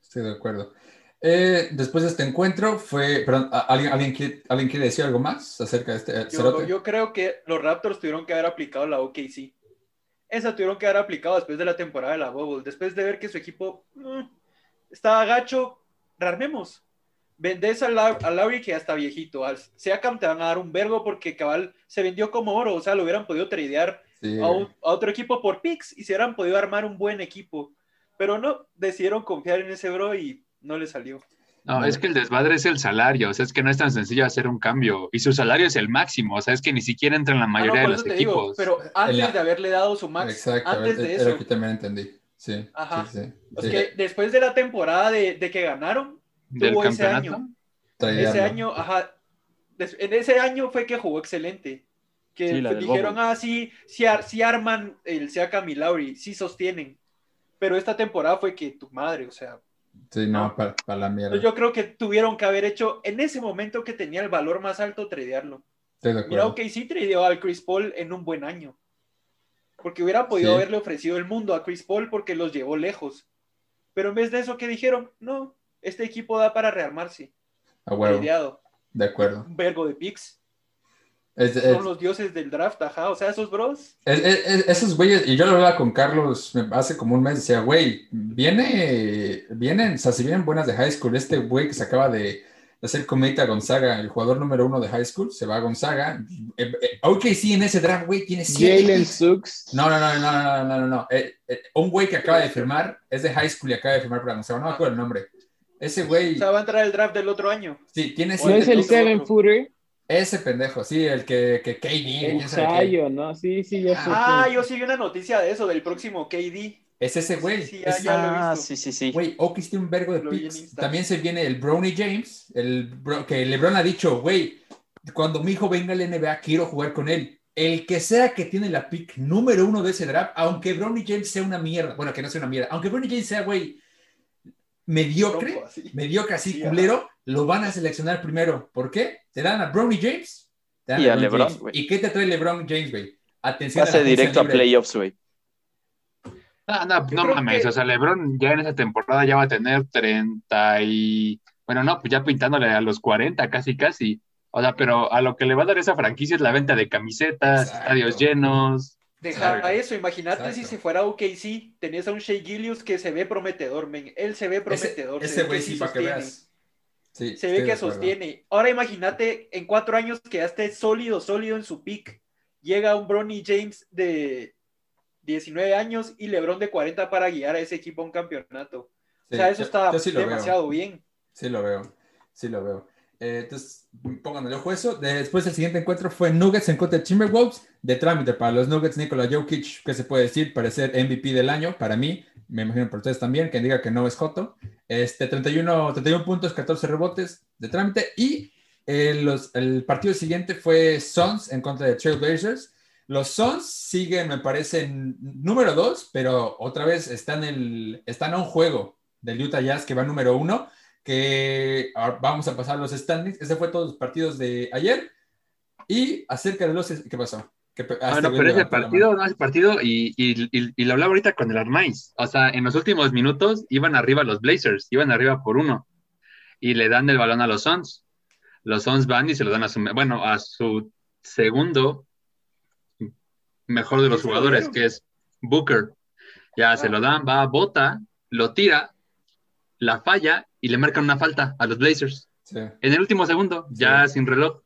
Estoy de acuerdo. Eh, después de este encuentro, fue. Perdón, ¿alguien, alguien, quiere, ¿alguien quiere decir algo más acerca de este? Yo, yo, creo que los Raptors tuvieron que haber aplicado la OKC. Esa tuvieron que haber aplicado después de la temporada de la Bubble, después de ver que su equipo. Mm, estaba gacho, rearmemos. Vendés a, la, Lauri que ya está viejito. Al Seacam te van a dar un vergo porque cabal se vendió como oro. O sea, lo hubieran podido tradear a, otro equipo por picks y se hubieran podido armar un buen equipo. Pero no, decidieron confiar en ese bro y no le salió. No, es que el desmadre es el salario, o sea, es que no es tan sencillo hacer un cambio. Y su salario es el máximo, o sea, es que ni siquiera entra en la ah, mayoría de los equipos. pero antes de haberle dado su max, antes de eso. que también entendí. Sí. Ajá. Sí, que después de la temporada de, de que ganaron, tuvo ese año. Ese año, ajá. En ese año fue que jugó excelente. Que dijeron, ah, sí, sí, arman el Seaka Lauri, sí sostienen. Pero esta temporada fue que tu madre, o sea. Sí, no, Para, la mierda. Yo creo que tuvieron que haber hecho en ese momento que tenía el valor más alto, tradearlo. Mira, ok, sí tradeó al Chris Paul en un buen año porque hubiera podido haberle ofrecido el mundo a Chris Paul porque los llevó lejos. Pero en vez de eso, ¿qué dijeron? No, este equipo da para rearmarse. A De acuerdo. Un vergo de picks. Son los dioses del draft, ajá. O sea, esos bros. esos güeyes, y yo lo hablaba con Carlos hace como un mes, decía, güey, viene, vienen, o sea, si vienen buenas de high school, este güey que se acaba de hacer cometa a Gonzaga, el jugador número uno de high school, se va a Gonzaga. Eh, eh, ok, sí, en ese draft, güey, tiene Jalen Sux. No, no, no, no, no, no, no, no. Eh, un güey que acaba de firmar, es de high school y acaba de firmar para Gonzaga, no me acuerdo el nombre. Ese güey. O sea, va a entrar el draft del otro año. Sí, tiene ¿No es el Seven Footer? Ese pendejo, sí, el que, que KD. El Sayo, ¿no? Sí, sí. Ah, yo sí vi una noticia de eso, del próximo KD. Es ese güey. Sí, ya, ah, sí, sí, sí. Güey, Oki tiene un vergo de picks. También se viene el Brownie James, el que LeBron ha dicho, güey, cuando mi hijo venga al NBA, quiero jugar con él. El que sea que tiene la pick número uno de ese draft, aunque Brownie James sea una mierda, bueno, que no sea una mierda, aunque Brownie James sea, güey, mediocre, mediocre así, culero, lo van a seleccionar primero. ¿Por qué? Te dan a Bronny James. Te dan Y a LeBron, güey. ¿Y qué te trae LeBron James, güey? Atención. a la Pase agencia directo a playoffs, güey. No, no, Yo no creo mames, que- o sea, LeBron ya en esa temporada ya va a tener 30 y... Bueno, no, pues ya pintándole a los 40, casi, casi. O sea, pero a lo que le va a dar esa franquicia es la venta de camisetas, Exacto. estadios llenos. Deja Exacto. eso, imagínate si se fuera OKC, tenés a un Shea Gillius que se ve prometedor, men. Él se ve prometedor. se ese ve güey sí, para que veas. Sí, Se ve que sostiene. Ahora imagínate en cuatro años que ya esté sólido, sólido en su pick. Llega un Bronny James de 19 años y LeBron de 40 para guiar a ese equipo a un campeonato. Sí, o sea, eso yo- está yo sí lo veo. demasiado bien. Sí lo veo, sí lo veo. Eh, entonces, pongan el ojo eso. Después el siguiente encuentro fue Nuggets en contra de Timberwolves. De trámite para los Nuggets, Nikola Jokic, ¿qué se puede decir? Parecer MVP del año para mí. Me imagino por ustedes también, quien diga que no es Joto. Este, 31, 31 puntos, 14 rebotes de trámite. Y eh, los- el partido siguiente fue Suns en contra de Trailblazers. Los Suns siguen, me parece, número 2, pero otra vez están, el, están a un juego del Utah Jazz que va número 1 que ahora vamos a pasar los standings. Ese fue todos los partidos de ayer. Y acerca de los... ¿Qué pasó? ¿Qué pe- ah, Ah, no, pero ese partido, no, ese partido, y, y, y, y lo hablaba ahorita con el Arnaiz. O sea, en los últimos minutos iban arriba los Blazers, iban arriba por uno. Y le dan el balón a los Suns. Los Suns van y se lo dan a su, bueno, a su segundo mejor de los ¿Sí se lo jugadores, que es Booker. Ya se Ah. lo dan, va, bota, lo tira, la falla y le marcan una falta a los Blazers. Sí. En el último segundo, ya sin reloj.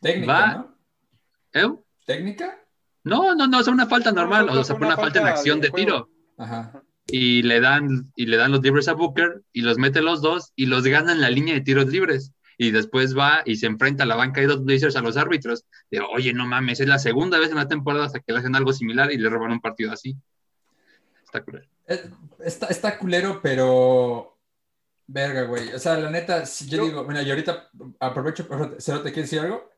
Técnica, Va. ¿no? ¿Eh? ¿Técnica? No, no, no, es una falta No, normal, o sea, fue una una falta en acción de de tiro. Ajá. Y le dan, y le dan los libres a Booker y los mete los dos y los gana en la línea de tiros libres. Y después va y se enfrenta a la banca de los Blazers a los árbitros. De, oye, no mames, es la segunda vez en la temporada hasta que le hacen algo similar y le roban un partido así. Está. Eh, Está, está culero, pero... Verga, güey. O sea, la neta, si yo, Yo- digo... Mira, y ahorita aprovecho... ¿Cero te quieres decir algo?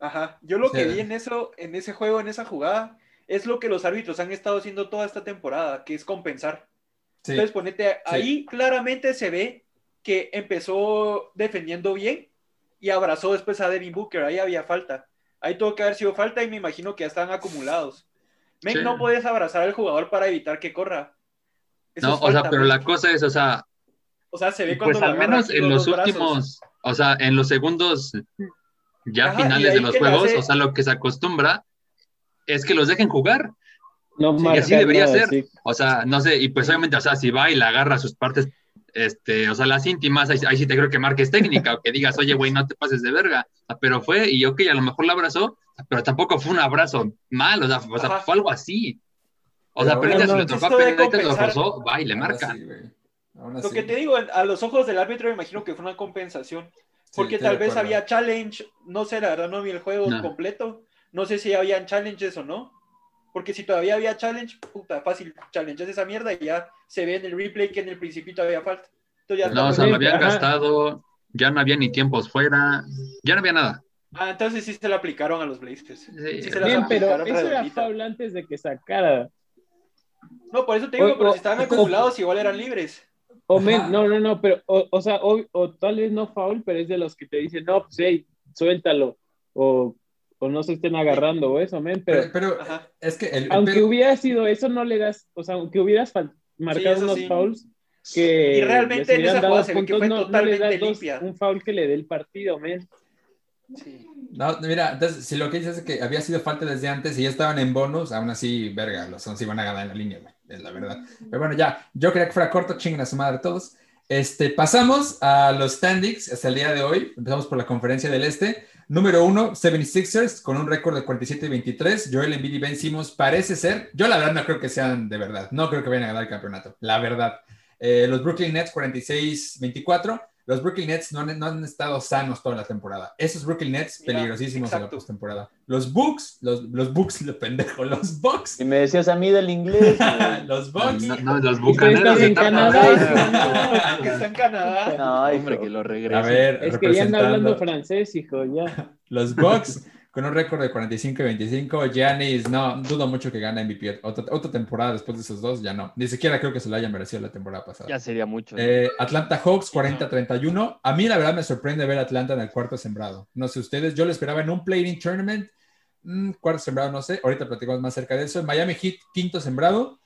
Ajá. Yo lo que Sí. vi en eso, en ese juego, en esa jugada, es lo que los árbitros han estado haciendo toda esta temporada, que es compensar. Sí. Entonces, ponete, ahí claramente se ve que empezó defendiendo bien y abrazó después a Devin Booker. Ahí había falta. Ahí tuvo que haber sido falta y me imagino que ya estaban acumulados. Men, Sí. no puedes abrazar al jugador para evitar que corra. Eso No, o sea, pero la cosa es, o sea, O sea, se ve cuando pues al menos en los brazos. últimos, o sea, en los segundos ya Ajá, y finales de los juegos, hace- o sea, lo que se acostumbra es que los dejen jugar. No marca así debería nada, ser. sí. O sea, no sé, y pues obviamente, o sea, si va y la agarra sus partes, este, o sea, las íntimas, ahí, ahí sí te creo que marques técnica o que digas, oye, güey, no te pases de verga. Pero fue, y ok, a lo mejor la abrazó, pero tampoco fue un abrazo mal, o sea, o sea, fue algo así. O sea, Pero pero ahorita bueno, si le tocó a lo rozó, va y le. Aún Lo que te digo, a los ojos del árbitro me imagino que fue una compensación. Porque tal vez había challenge, no sé, la verdad no vi el juego No. completo. No sé si habían challenges o no. Porque si todavía había challenge, puta, fácil, challenges esa mierda y ya se ve en el replay que en el principio había falta. Entonces ya No, o sea, lo habían Ajá. gastado, ya no había ni tiempos fuera, ya no había nada. Ah, entonces sí se la aplicaron a los Blazers. Sí. Sí se las Bien, pero eso era foul antes de que sacara. No, por eso te digo, O- pero o- si estaban o- acumulados igual eran libres. O men, no, no, no, pero, o, o sea, o, o tal vez no foul, pero es de los que te dicen, no, pues, hey, suéltalo, o, o no se estén agarrando, o eso, men, pero, Pero, pero es que el, aunque pedo- hubiera sido eso, no le das, o sea, aunque hubieras marcado eso unos sí. fouls que Y realmente en esa jugada se ve que fue no, no totalmente dos- limpia. un foul que le dé el partido, men. Sí. No, mira, entonces, si lo que dices es que había sido falta desde antes y ya estaban en bonus, aún así, verga, los Suns iban a ganar en la línea, güey, es la verdad. Pero bueno, ya, yo quería que fuera corto, chinguen a su madre todos. Este, pasamos a los standings hasta el día de hoy. Empezamos por la conferencia del Este. Número uno, 76ers, con un récord de 47 y 23. Joel Embiid y Ben Simmons parece ser, yo la verdad no creo que sean de verdad, no creo que vayan a ganar el campeonato, la verdad. Eh, los Brooklyn Nets 46-24. Los Brooklyn Nets no han, no han estado sanos toda la temporada. Esos Brooklyn Nets Mira, peligrosísimos en la postemporada. Los Bucks, los, los Bucks, lo pendejo, los Bucks, Y me decías a mí del inglés. los Bucks. No, no, los bucaneros en Canadá, Que está en Canadá. No, Hombre, que lo regrese. A ver, Es que ya anda hablando francés, hijo, ya. los Bucks con un récord de 45 y 25. Giannis, no, dudo mucho que gane MVP. Otra, otra, temporada después de esos dos, ya no. Ni siquiera creo que se lo haya merecido la temporada pasada. Ya sería mucho. Eh, Atlanta Hawks, 40-31. A mí, la verdad, me sorprende ver a Atlanta en el cuarto sembrado. No sé ustedes, yo lo esperaba en un play-in tournament. Mm, cuarto sembrado, no sé. Ahorita platicamos más cerca de eso. Miami Heat, quinto sembrado.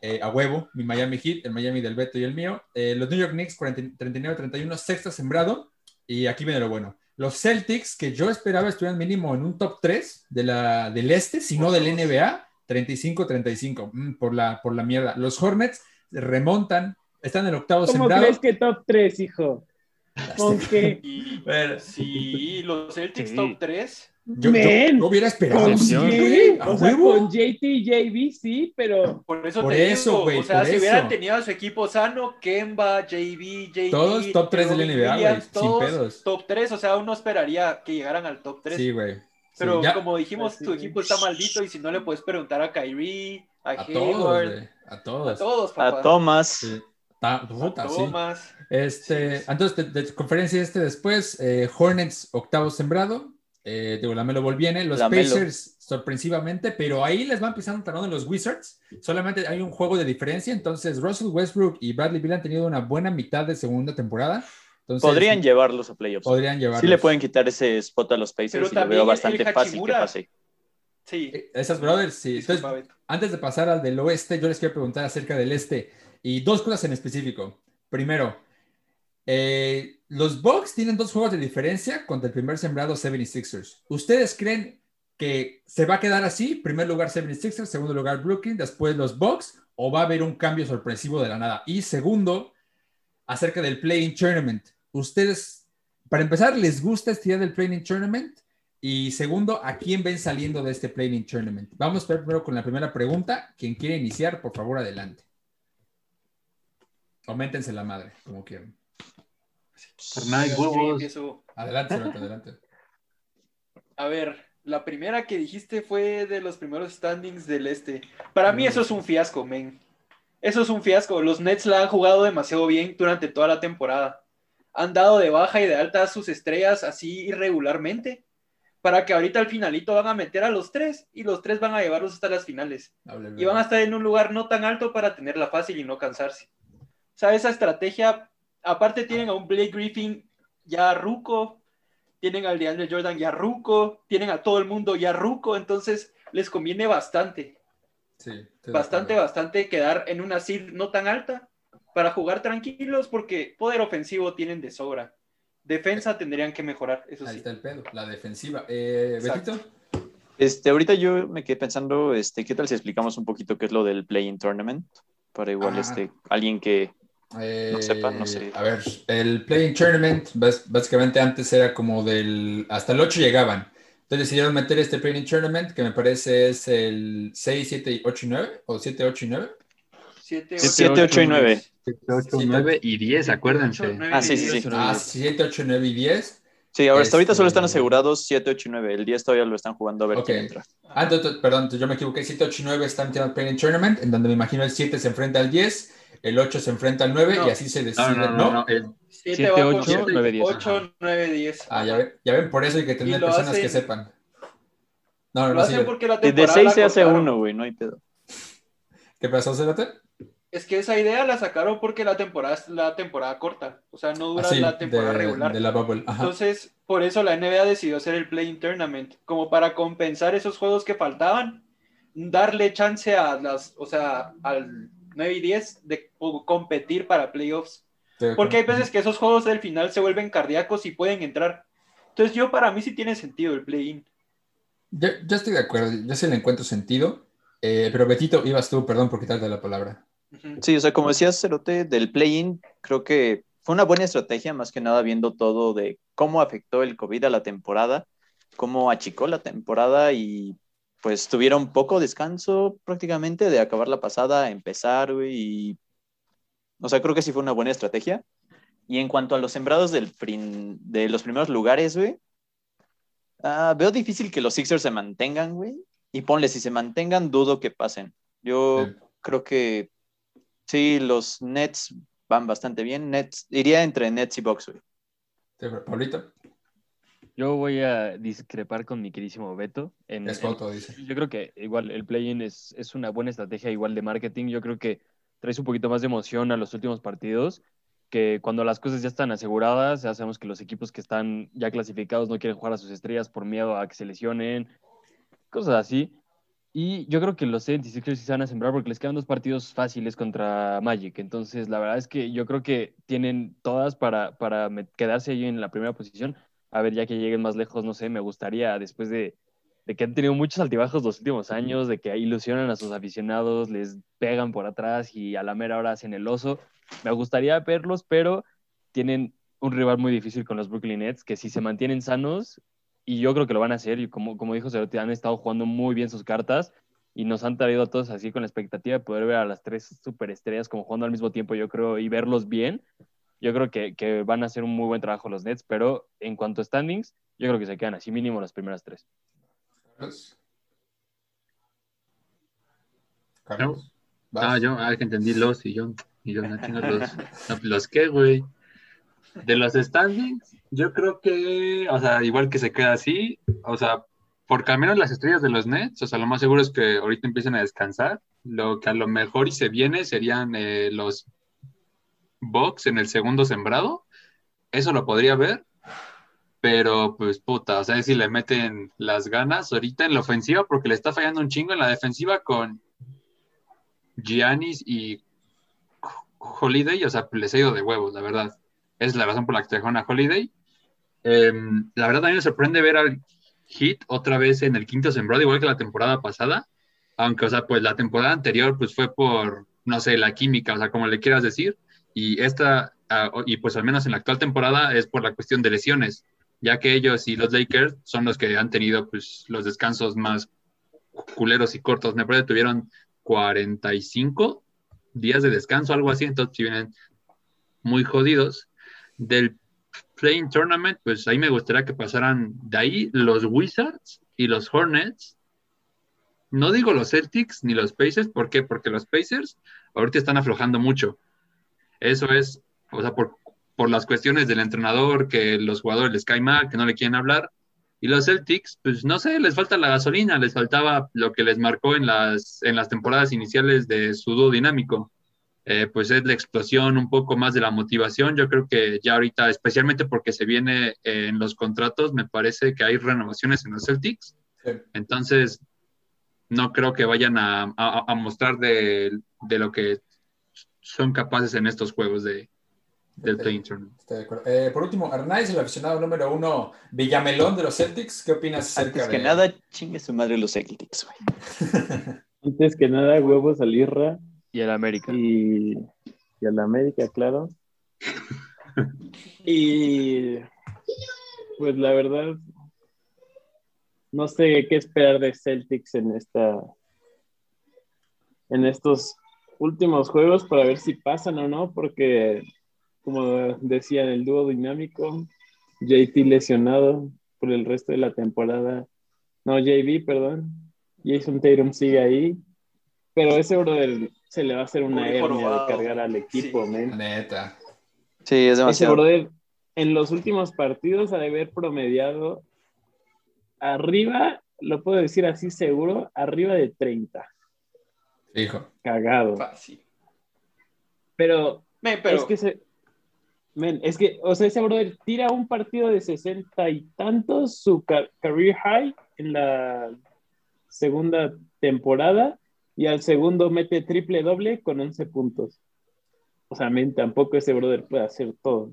Eh, a huevo, mi Miami Heat, el Miami del Beto y el mío. Eh, los New York Knicks, 39-31, sexto sembrado. Y aquí viene lo bueno. Los Celtics, que yo esperaba estuvieran mínimo en un top 3 de la, del este, si no del NBA, 35-35, mm, por, la, por la mierda. Los Hornets remontan, están en el octavo ¿Cómo sembrado. crees que top 3, hijo? ¿Con qué? Y, sí, los Celtics top 3. Yo, yo hubiera esperado. ¿Con sí, güey, a O sea, con JT y JB, sí, pero Por eso Por te eso, digo, güey, o sea, por si eso. hubieran tenido a su equipo sano, Kemba, JB, JD, Todos top tres de la Robin NBA, güey, sin todos pedos. Top 3, o sea, uno esperaría que llegaran al top 3. Sí, güey. Sí, pero ya- como dijimos, Pues sí, tu equipo está maldito y si no le puedes preguntar a Kyrie, a, a todos, Hayward, güey. A a todos. todos, papá. A Thomas. Sí. Ta- puta, sí. Este, Sí. entonces, de, de conferencia este después, eh, Hornets octavo sembrado, eh, digo, la Melo viene, los Lamelo. Pacers sorpresivamente, pero ahí les va empezando un talón de los Wizards, solamente hay un juego de diferencia, entonces Russell Westbrook y Bradley Beal han tenido una buena mitad de segunda temporada, entonces Podrían llevarlos a playoffs. podrían llevar Sí le pueden quitar ese spot a los Pero Pacers y lo también veo bastante fácil que pase. Sí. Esas brothers, sí. Entonces. Antes de pasar al del oeste, yo les quiero preguntar acerca del este y dos cosas en específico. Primero, eh, los Bucks tienen dos juegos de diferencia contra el primer sembrado 76ers. ¿Ustedes creen que se va a quedar así? Primer lugar 76ers, segundo lugar Brooklyn, después los Bucks, o va a haber un cambio sorpresivo de la nada? Y segundo, acerca del Playing Tournament. ¿Ustedes, para empezar, les gusta esta idea del Playing Tournament? Y segundo, ¿a quién ven saliendo de este Playing Tournament? Vamos primero con la primera pregunta. Quien quiere iniciar, por favor, adelante. Aumentense la madre, como quieran. Huevos. empiezo. Adelante, adelante. A ver, la primera que dijiste fue de los primeros standings del este. Para mí eso es un fiasco, men. Eso es un fiasco. Los Nets la han jugado demasiado bien durante toda la temporada. Han dado de baja y de alta a sus estrellas así irregularmente. Para que ahorita al finalito van a meter a los tres y los tres van a llevarlos hasta las finales. Y van a estar en un lugar no tan alto para tenerla fácil y no cansarse. O sea, esa estrategia, aparte tienen a un Blake Griffin ya ruco, tienen al DeAndre Jordan ya ruco, tienen a todo el mundo ya ruco, entonces les conviene bastante, Sí, bastante, bastante quedar en una seed no tan alta para jugar tranquilos porque poder ofensivo tienen de sobra. Defensa tendrían que mejorar, eso Ahí sí. está el pedo, la defensiva. Eh. Betito, Este, ahorita yo me quedé pensando, este, ¿qué tal si explicamos un poquito qué es lo del Play-in Tournament? Para igual, Ah. este, alguien que eh, No sepa, no sé. A ver, el Playing Tournament, básicamente antes era como del. Hasta el 8 llegaban. Entonces decidieron meter este Playing Tournament, que me parece es el 6, 7, 8 y 9, o 7, 8 y 9. 7, 7, 8 y 9. 8, 9 y 10, acuérdense. Ah, sí, sí, sí. Ah, 7, 8, 9 y 10. Sí, ahora hasta ahorita solo están Este- asegurados 7, 8 y 9. El 10 todavía lo están jugando a ver quién entra. Ah, entonces, perdón, yo me equivoqué. 7, 8 y 9 están metiendo el Playing Tournament, en donde me imagino el 7 se enfrenta al 10, el 8 se enfrenta al 9 No. y así se decide. No, no, no, no. el- 7, Siete, va con ocho, siete, nueve, diez. 8, 9, 10. Ah, ya ven, ya ven, por eso hay que tener personas hacen- que sepan. No, no, Lo no, hacen sí. porque la temporada 6 la se hace cortaron. uno, güey, no hay pedo. ¿Qué pasó, Cerote? Es que esa idea la sacaron porque la temporada es la temporada corta, o sea, no dura Así, la temporada de, regular. de la bubble. Ajá. Entonces, por eso la NBA decidió hacer el Playing Tournament, como para compensar esos juegos que faltaban, darle chance a las, o sea, al 9 y 10 de co- competir para playoffs. Porque hay veces que esos juegos del final se vuelven cardíacos y pueden entrar. Entonces, yo para mí sí tiene sentido el Play-In. Yo, yo estoy de acuerdo, yo sí le encuentro sentido. Eh, pero Betito, ibas tú, perdón por quitarte la palabra. Sí, o sea, como decías, Cerote, del play-in, creo que fue una buena estrategia, más que nada viendo todo de cómo afectó el COVID a la temporada, cómo achicó la temporada y pues tuvieron poco descanso prácticamente de acabar la pasada, empezar, güey, y... O sea, creo que sí fue una buena estrategia. Y en cuanto a los sembrados del prin- de los primeros lugares, güey, ah, veo difícil que los Sixers se mantengan, güey. Y ponle, si se mantengan, dudo que pasen. Yo Sí. creo que sí, los Nets van bastante bien. Nets, iría entre Nets y Bucks, güey. Sí, Pablito. Yo voy a discrepar con mi queridísimo Beto. En, Es foto, dice. Yo creo que igual el play-in es, es una buena estrategia igual de marketing. Yo creo que traes un poquito más de emoción a los últimos partidos, que cuando las cosas ya están aseguradas, ya sabemos que los equipos que están ya clasificados no quieren jugar a sus estrellas por miedo a que se lesionen, cosas así. Y yo creo que los 76ers sí se van a sembrar porque les quedan dos partidos fáciles contra Magic. Entonces, la verdad es que yo creo que tienen todas para, para quedarse ahí en la primera posición. A ver, ya que lleguen más lejos, no sé, me gustaría, después de, de que han tenido muchos altibajos los últimos años, de que ilusionan a sus aficionados, les pegan por atrás y a la mera hora hacen el oso. Me gustaría verlos, pero tienen un rival muy difícil con los Brooklyn Nets, que si se mantienen sanos, y yo creo que lo van a hacer, y como, como dijo Cerote, han estado jugando muy bien sus cartas y nos han traído a todos así con la expectativa de poder ver a las tres superestrellas como jugando al mismo tiempo, yo creo, y verlos bien. Yo creo que, que van a hacer un muy buen trabajo los Nets, pero en cuanto a standings, yo creo que se quedan así mínimo las primeras tres. Carlos. Ah, yo, ah, que entendí los y yo, y yo no tengo los. No, ¿Los qué, güey? De los standings, yo creo que, o sea, igual que se queda así, o sea, porque al menos las estrellas de los Nets, o sea, lo más seguro es que ahorita empiecen a descansar. Lo que a lo mejor y se viene serían eh, los Bucks en el segundo sembrado. Eso lo podría ver. Pero, pues, puta, o sea, si le meten las ganas ahorita en la ofensiva, porque le está fallando un chingo en la defensiva con Giannis y Holiday, o sea, les ha ido de huevos, la verdad. Es la razón por la que trajeron a Holiday. Eh, la verdad, también me sorprende ver al Heat otra vez en el quinto sembrado, igual que la temporada pasada. Aunque, o sea, pues la temporada anterior, pues fue por, no sé, la química, o sea, como le quieras decir. Y esta, ah, y pues al menos en la actual temporada, es por la cuestión de lesiones, ya que ellos y los Lakers son los que han tenido, pues, los descansos más culeros y cortos. Me parece tuvieron 45 días de descanso, algo así, entonces si vienen muy jodidos. Del Playing Tournament, pues ahí me gustaría que pasaran de ahí los Wizards y los Hornets. No digo los Celtics ni los Pacers, ¿por qué? Porque los Pacers ahorita están aflojando mucho. Eso es, o sea, por, por las cuestiones del entrenador, que los jugadores les cae mal, que no le quieren hablar. Y los Celtics, pues no sé, les falta la gasolina, les faltaba lo que les marcó en las, en las temporadas iniciales de su dúo dinámico. Eh, pues es la explosión, un poco más de la motivación. Yo creo que ya ahorita, especialmente porque se viene en los contratos, me parece que hay renovaciones en los Celtics. Sí. Entonces, no creo que vayan a, a- a mostrar de, de lo que son capaces en estos juegos de, del. Playing Tournament. Estoy de acuerdo. Eh, por último, Arnaiz, el aficionado número uno, Villamelón de los Celtics. ¿Qué opinas acerca Antes que de nada, chingue su madre los Celtics, güey. Antes que nada, huevos al Irra Y el América. y, y a la América, claro. Y pues la verdad, no sé qué esperar de Celtics en esta en estos últimos juegos para ver si pasan o no, porque como decía el dúo dinámico, JT lesionado por el resto de la temporada. No, JB, perdón. Jason Tatum sigue ahí. Pero ese brother se le va a hacer una Muy hernia de cargar al equipo, Sí. men. Neta. Sí, es Ese demasiado. brother en los últimos partidos ha de haber promediado arriba, lo puedo decir así seguro, arriba de 30. Hijo. Cagado. Fácil. Pero Men, pero es que se. Men, es que, o sea, ese brother tira un partido de 60 y tantos, su ca- career high en la segunda temporada, y al segundo mete triple doble con 11 puntos. O sea, men, tampoco ese brother puede hacer todo.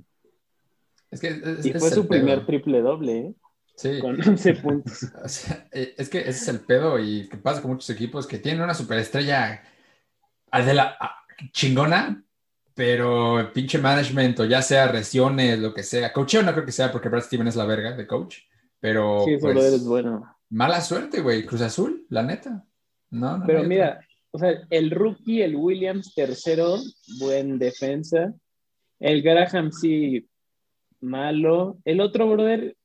Es que es, Y fue es su primer pedo. triple doble, ¿eh? Sí. Con 11 puntos. O sea, eh, es que ese es el pedo y que pasa con muchos equipos que tienen una superestrella al de la a- chingona, pero pinche management o ya sea lesiones, lo que sea. Coacheo no creo que sea porque Brad Steven es la verga de coach, pero Sí, pues, bueno. mala suerte, güey. Cruz Azul, la neta. No, no. Pero mira, o sea, el rookie, el Williams tercero, buen defensa. El Graham sí, malo. El otro brother,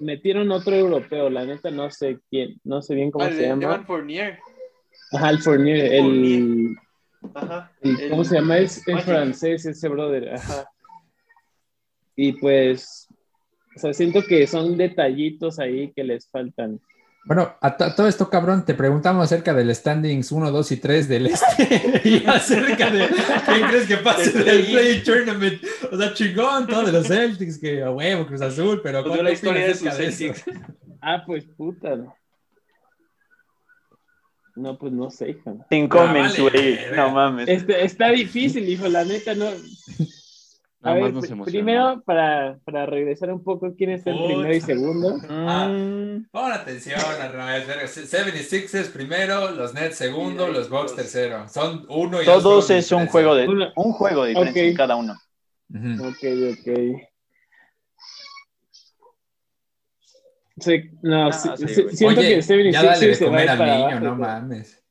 metieron otro europeo, la neta no sé quién, no sé bien cómo al se Evan llama. Fournier. Ajá, el Fournier, el, Ajá. el- El- ¿cómo se llama? Es, es francés ese brother, ajá. Y pues, O sea, siento que son detallitos ahí que les faltan. Bueno, a, todo esto, cabrón, te preguntamos acerca del standings 1, 2 y 3 del este y acerca de quién crees que pase del Play Tournament. O sea, chingón, todo de los Celtics, que a huevo, Cruz Azul, pero pues la historia de sus Celtics. Ah, pues puta. No, pues no sé, hija. Sin comments, güey. no mames. Este, está difícil, hijo, la neta, no. A ver, primero, para, para, regresar un poco, ¿quién es el primero y segundo? Ah, pon atención, 76ers primero, los Nets segundo, los Bucks tercero. Son uno y Todos es un juego de un juego de diferencia cada uno. Ok, ok. Sí, no, ah, siento Oye, que 76 ya dale de comer al niño, no mames.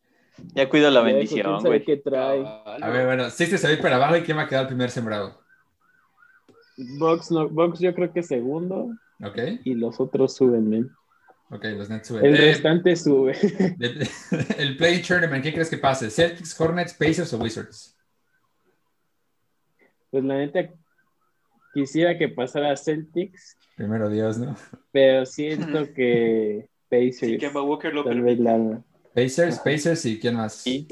Ya cuido la bendición, güey. A ver, bueno, sí se va a ir para abajo y quién va a quedar el primer sembrado. Box, no, Box yo creo que segundo. Ok. Y los otros suben, men. Ok, los Nets suben. El eh, restante sube. el Play Tournament, ¿qué crees que pase? ¿Celtics, Hornets, Pacers o Wizards? Pues la neta, quisiera que pasara Celtics. Primero Dios, ¿no? Pero siento que Pacers. Sí, Kemba Walker lo. Pacers, Pacers y quién más. ¿Sí?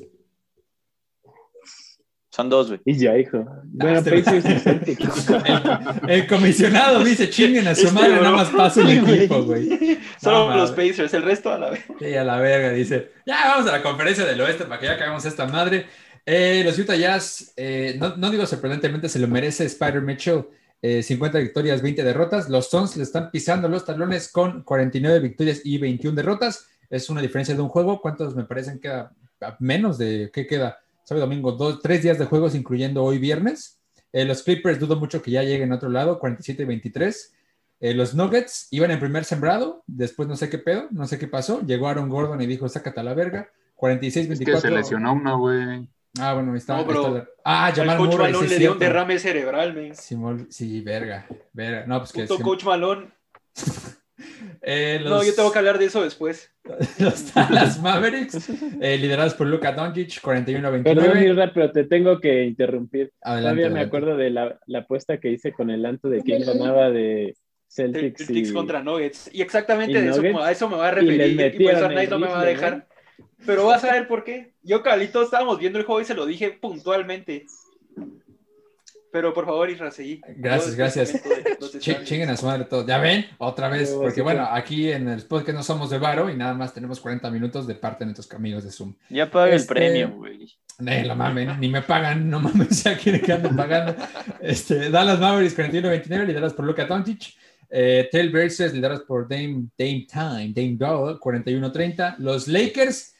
Son dos, güey. Y ya, hijo. Bueno, Pacers el, el comisionado dice, chinguen a su madre, nada más paso el equipo, güey. Solo los Pacers, el resto a la verga. Sí, a la verga, dice. Ya, vamos a la conferencia del oeste para que ya acabemos esta madre. Eh, los Utah Jazz, eh, no, no, digo sorprendentemente, se lo merece Spider Mitchell. 50 eh, victorias, 20 derrotas. Los Suns le están pisando los talones con 49 victorias y 21 derrotas. Es una diferencia de un juego. ¿Cuántos me parecen queda? Menos de, ¿qué queda? Sábado domingo, dos, tres días de juegos, incluyendo hoy viernes. Eh, los Clippers dudo mucho que ya lleguen a otro lado, 47 y 23. Eh, los Nuggets iban en primer sembrado, después no sé qué pedo, no sé qué pasó. Llegó Aaron Gordon y dijo, sácate a la verga. 46, 24. Es que se lesionó una, güey. Ah, bueno, está. No, bro, Ah, Jamal Coach Murray, Malone le dio un derrame cerebral, men. Sí, sí, verga, verga. No, pues Puto que. Coach Malone. Eh, no, yo tengo que hablar de eso después. los Dallas Mavericks, eh, liderados por Luka Doncic, 41-29. Perdón, pero te tengo que interrumpir. Todavía me acuerdo de la, la, apuesta que hice con el Anto de quién ganaba de Celtics, Celtics contra Nuggets. Y exactamente de eso, a eso me va a referir. Y, pues Arnaiz no me va a dejar. Pero vas a ver por qué. Yo, Carlito, estábamos viendo el juego y se lo dije puntualmente. Pero por favor, Isra, seguí. Gracias, gracias. chinguen a su madre todos. Ya ven, otra vez, porque bueno, aquí en el podcast no somos de Varo y nada más tenemos 40 minutos de parte de nuestros amigos de Zoom. Ya paga el este, premio, güey. No mames, ni me pagan, no mames, ya quieren que anden pagando. Este, Dallas Mavericks 41-29, liderados por Luka Doncic. Eh, Tail Blazers, liderados por Dame, Dame Time, Dame Doll, 41-30. Los Lakers,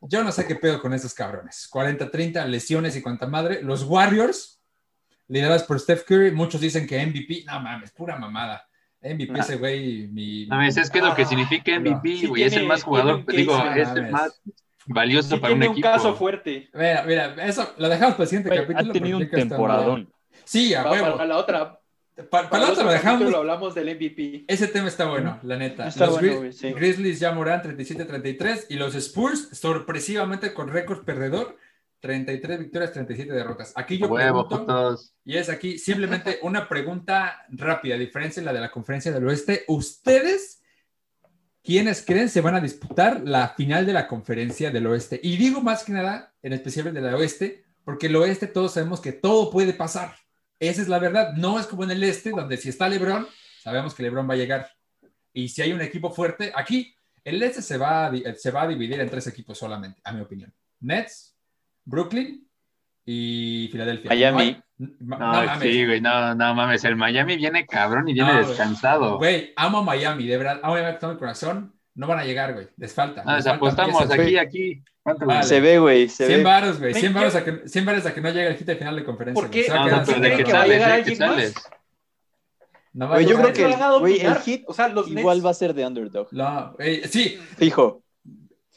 yo no sé qué pedo con estos cabrones. 40-30, lesiones y cuanta madre. Los Warriors, lideradas por Steph Curry. Muchos dicen que MVP, no mames, pura mamada. MVP ese güey, mi... No, es que lo que significa MVP, güey, es el más jugador, digo, es el más valioso para un equipo. un caso fuerte. Mira, mira, eso lo dejamos para el siguiente capítulo. Ha tenido un temporadón. Sí, a huevo. Para la otra, para, para, la otra lo dejamos. Lo hablamos del MVP. Ese tema está bueno, la neta. los Grizzlies ya moran 37-33 y los Spurs sorpresivamente con récord perdedor 33 victorias, 37 derrotas. Aquí yo pregunto, y es aquí simplemente una pregunta rápida, diferencia en la de la conferencia del oeste. ¿Ustedes quiénes creen se van a disputar la final de la conferencia del oeste? Y digo más que nada, en especial de la oeste, porque el oeste todos sabemos que todo puede pasar. Esa es la verdad. No es como en el este, donde si está Lebron, sabemos que Lebron va a llegar. Y si hay un equipo fuerte, aquí el este se va se va a dividir en tres equipos solamente, a mi opinión. Nets, Brooklyn y Filadelfia. Miami. No, mames. Sí, güey, no, no mames. El Miami viene cabrón y viene descansado. Güey, amo a Miami, de verdad. Amo a Miami con el corazón. No van a llegar, güey. Les falta. No, les apostamos aquí, aquí. Se ve, güey. 100 baros, güey. 100 baros a que, 100 baros a que no llegue el hit de final de conferencia. ¿Por qué? No, no, pero de que sales, de que sales. No va yo creo que el, el hit o sea, los igual va a ser de underdog. No, güey, sí. Fijo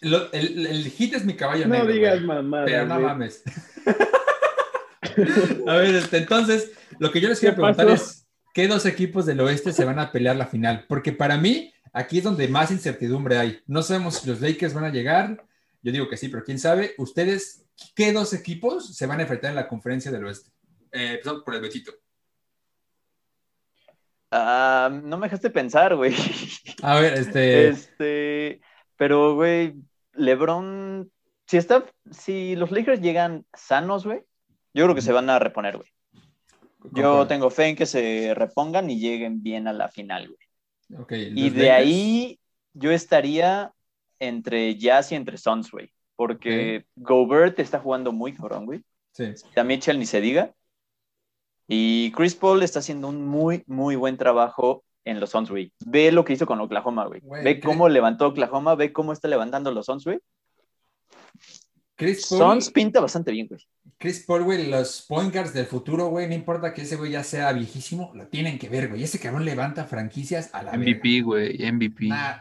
el, el, hit es mi caballo no negro. No digas mamá. Pero no mames. a ver, este, entonces, lo que yo les quiero preguntar es: ¿qué dos equipos del oeste se van a pelear la final? Porque para mí, aquí es donde más incertidumbre hay. No sabemos si los Lakers van a llegar. Yo digo que sí, pero quién sabe. ¿Ustedes qué dos equipos se van a enfrentar en la conferencia del oeste? Eh, empezamos por el Betito. Ah, no me dejaste pensar, güey. A ver, este. Este, pero, güey, LeBron, si está, si los Lakers llegan sanos, güey, yo creo que se van a reponer, güey. Yo tengo fe en que se repongan y lleguen bien a la final, güey. Ok, Y de Lakers- ahí yo estaría entre Jazz y entre Suns, güey. Porque Gobert está jugando muy cabrón, güey. Sí. A Mitchell ni se diga. Y Chris Paul está haciendo un muy, muy buen trabajo en los Suns, güey. Ve lo que hizo con Oklahoma, güey. Güey, Ve ¿qué? cómo levantó Oklahoma, ve cómo está levantando los Suns, güey. Chris Paul, Suns pinta bastante bien, güey. Chris Paul, güey, los point guards del futuro, güey, no importa que ese güey ya sea viejísimo, lo tienen que ver, güey. Ese cabrón levanta franquicias a la MVP, güey, MVP. Nah.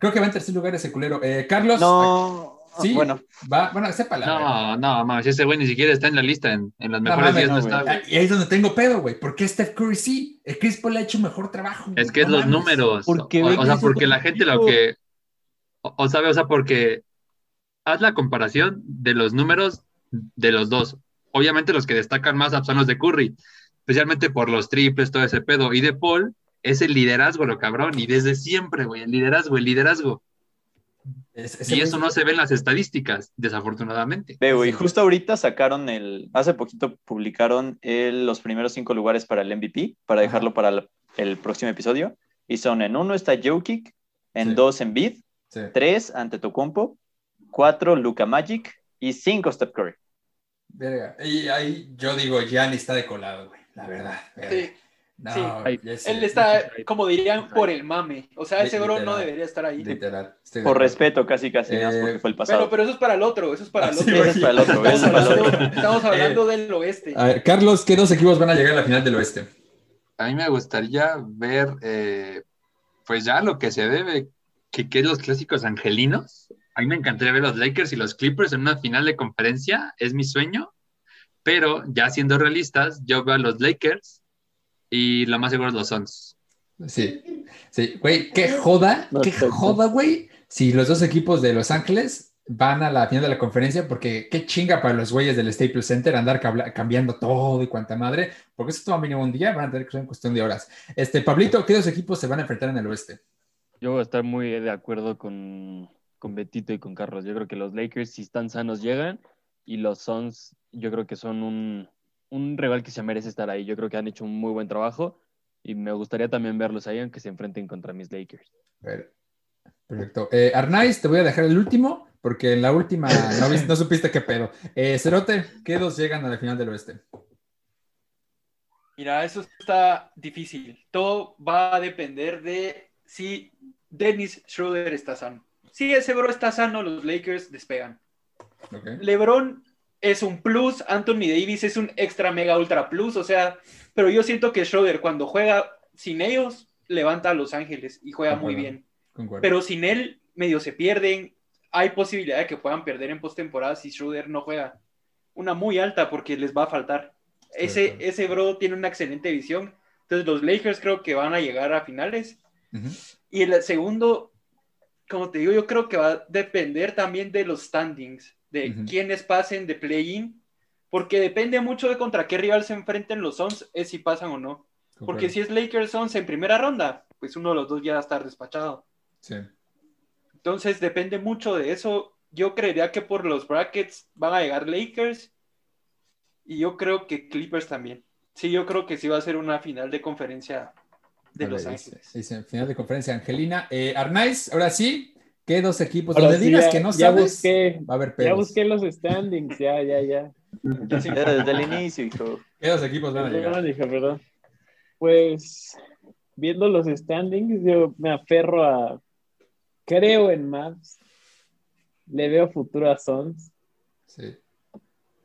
Creo que va en tercer lugar ese culero. Eh, Carlos, No, Sí. bueno, va, bueno, sépala. güey. No, no, mames, ese güey ni siquiera está en la lista, en, en las No mejores mames, 10 no, no, está, güey. Y ahí es donde tengo pedo, güey. ¿Por qué Steph Curry sí? El Chris Paul ha hecho mejor trabajo. Es que es No los mames. números. Porque o, o sea, porque la gente lo que. O, o sabe, o sea, porque. Haz la comparación de los números de los dos. Obviamente los que destacan más son los de Curry, especialmente por los triples, todo ese pedo. Y de Paul es el liderazgo, lo cabrón. Y desde siempre, güey, el liderazgo, el liderazgo. Es- Y eso es- no se ve en las estadísticas, desafortunadamente. ve, güey, Sí. justo ahorita sacaron el, hace poquito publicaron el- los primeros cinco lugares para el MVP, para Ajá. dejarlo para el, el próximo episodio. Y son en uno está Jokic, en Sí. dos en Bid, Sí. tres ante Tocumpo, cuatro Luca Magic y cinco Steph Curry. Verga. Y ahí yo digo, Gianni está de colado, güey. La verdad. verga. Sí. No, sí. Él está, como dirían, por el mame. O sea, ese bro no debería estar ahí. Literal. Por respeto, casi, casi, más Eh, porque fue el pasado. Pero, pero eso es para el otro, eso es para Ah, el otro. Ese es para el otro, Estamos para el otro. hablando, estamos hablando del oeste. A ver, Carlos, ¿qué dos equipos van a llegar a la final del oeste? A mí me gustaría ver, eh, pues ya lo que se debe, que, que es los clásicos angelinos. A mí me encantaría ver los Lakers y los Clippers en una final de conferencia, es mi sueño. Pero ya siendo realistas, yo veo a los Lakers y lo más seguro es los Suns. Sí, sí, güey, qué joda, qué joda, güey, si los dos equipos de Los Ángeles van a la final de la conferencia, porque qué chinga para los güeyes del Staples Center andar cambiando todo y cuanta madre, porque eso toma mínimo un día, van a tener que ser en cuestión de horas. Este, Pablito, ¿qué dos equipos se van a enfrentar en el oeste? Yo voy a estar muy de acuerdo con, con Betito y con Carlos. Yo creo que los Lakers, si están sanos, llegan. Y los Suns, yo creo que son un, un rival que se merece estar ahí. Yo creo que han hecho un muy buen trabajo. Y me gustaría también verlos ahí, aunque se enfrenten contra mis Lakers. Perfecto. Eh, Arnaiz, te voy a dejar el último, porque en la última no, supiste qué pedo. Eh, Cerote, ¿qué dos llegan a la final del oeste? Mira, eso está difícil. Todo va a depender de si Dennis Schroeder está sano. Si ese bro está sano, los Lakers despegan. LeBron es un plus, Anthony Davis es un extra mega ultra plus, o sea, pero yo siento que Schroeder cuando juega sin ellos levanta a Los Ángeles y juega muy bien. Concuerdo. Pero sin él medio se pierden, hay posibilidad de que puedan perder en postemporada si Schroeder no juega. Una muy alta porque les va a faltar. Ese, ese bro tiene una excelente visión. Entonces los Lakers creo que van a llegar a finales. Y el segundo, como te digo, yo creo que va a depender también de los standings, de Ujú. quiénes pasen de play-in, porque depende mucho de contra qué rival se enfrenten los Suns, es si pasan o no. Porque si es Lakers Suns en primera ronda, pues uno de los dos ya va a estar despachado. Sí. Entonces depende mucho de eso. Yo creería que por los brackets van a llegar Lakers y yo creo que Clippers también. Sí, yo creo que sí va a ser una final de conferencia de Vale, Los dice- Ángeles. Dice, final de conferencia, Angelina. Eh, Arnaiz, ahora sí, ¿qué dos equipos? Ahora Donde sí, digas ya- que no ya sabes, busqué, va a haber ya busqué los standings, ya, ya, ya. Desde el inicio, hijo. ¿Qué dos equipos van a llegar? hija, perdón. Pues, viendo los standings, yo me aferro a. Creo en Maps. Le veo futuro a Sons. Sí.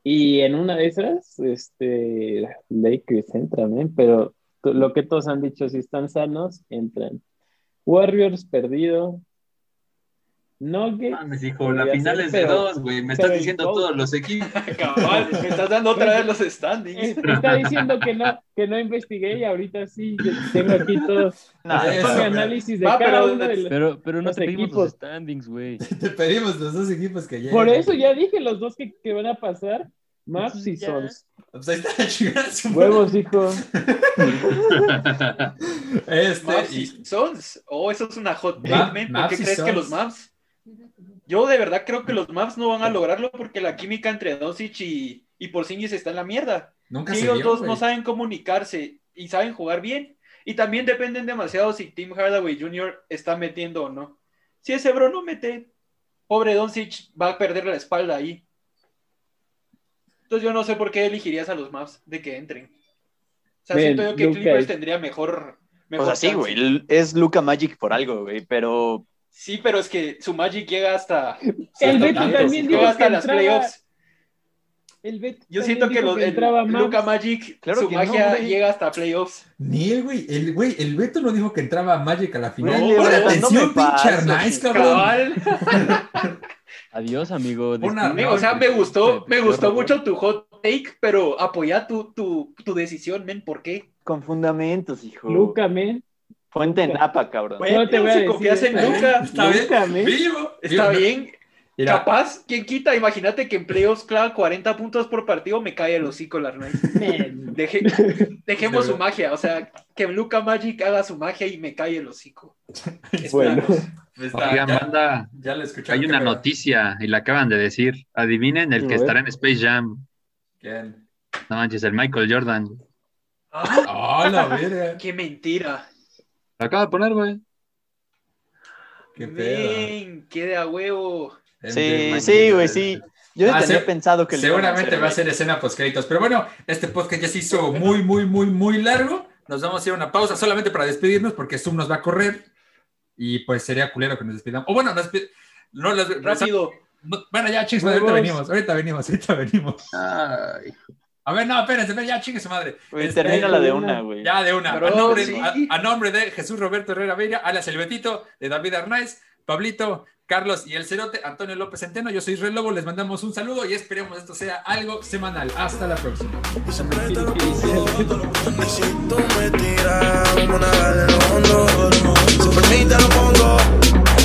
Y en una de esas, este, Lakers entran, ¿eh? pero lo que todos han dicho, si están sanos, entran. Warriors perdido. Nuggets. Mames, hijo, la final es de pero- dos, güey. Me estás en diciendo todo. todos los equipos. Cabal, me estás dando otra vez los standings. Es- Está diciendo que no, que no investigué y ahorita sí tengo aquí todo Nah, Eso, análisis de Va, cada pero- uno de los... Pero, pero no Los te pedimos equipos. los standings, güey. Te pedimos los dos equipos que llegan. Por eso ya dije los dos que, que van a pasar Maps y Sons. Pues ahí está chingada su Huevos, hijo. Este, Maps y- Sons. Oh, eso es una hot take, Ma- man. ¿Por Maps qué crees que los Maps? Yo de verdad creo que los Maps no van a lograrlo porque la química entre Doncic y, y Porzingis está en la mierda. nunca Si se ellos dio, dos no saben comunicarse y saben jugar bien, y también dependen demasiado si Tim Hardaway Jr. está metiendo o no. Si ese bro no mete, pobre Doncic va a perder la espalda ahí. Entonces yo no sé por qué elegirías a los Maps de que entren. O sea, siento yo que Clippers es- tendría mejor... mejor O sea, sí, güey. Es Luca Magic por algo, güey. Pero Sí, pero es que su Magic llega hasta... El Beto también llega hasta que las entraba- playoffs. El Beto Yo siento que, los, el Maps. Luka Magic, Claro su que no, magia llega hasta playoffs. Ni el güey, el güey, el Beto no dijo que entraba Magic a la final. Pon levantando atención, pinche Arnaiz, cabrón. Cabal. Adiós, amigo. Una- Disculpa, o sea, me gustó, me gustó mucho tu hot take, pero apoya tu, tu, tu decisión, men, ¿por qué? con fundamentos, hijo. Luca, men. Fuente en. Napa, cabrón. Bueno, te voy a si decir confías en. Luca, Está bien. Vivo. está Vivo. bien. Mira, Capaz, ¿quién quita? Imagínate que en playoffs clava 40 puntos por partido, me cae el hocico la. Deje- dejemos De su magia, o sea, que Luca Magic haga su magia y me cae el hocico. Bueno. Esperamos. está, Oigan, ya, banda, ya le hay una noticia y la acaban de decir. Adivinen el que estará en Space Jam. ¿Quién? No manches, el Michael Jordan. Ah, ¡Oh, la verga! ¡Qué mentira! Acaba de poner, güey. ¡Qué pedo! Ven, quede a huevo. Sí, sí, güey, sí. Yo Ah, tenía se- pensado que a Seguramente hacer, va a ser escena post créditos. Pero bueno, este podcast ya se hizo muy, muy, muy, muy largo. Nos vamos a hacer una pausa solamente para despedirnos porque Zoom nos va a correr. Y pues sería culero que nos despidamos. O bueno, nos no, Rápido. no, bueno, ya, madre, ahorita venimos, ahorita venimos, ahorita venimos. Ay, A ver, no, espérense, espérense, ya chingue su madre. Este, termina la de una- güey. Ya de una. Bro, a, nombre, sí. a- a nombre de Jesús Roberto Herrera Veira, alias El Betito, de David Arnaiz, Pablito, Carlos y El Cerote, Antonio López Centeno, yo soy Israel Lobo, les mandamos un saludo y esperemos esto sea algo semanal. Hasta la próxima.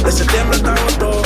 De septiembre hasta agosto.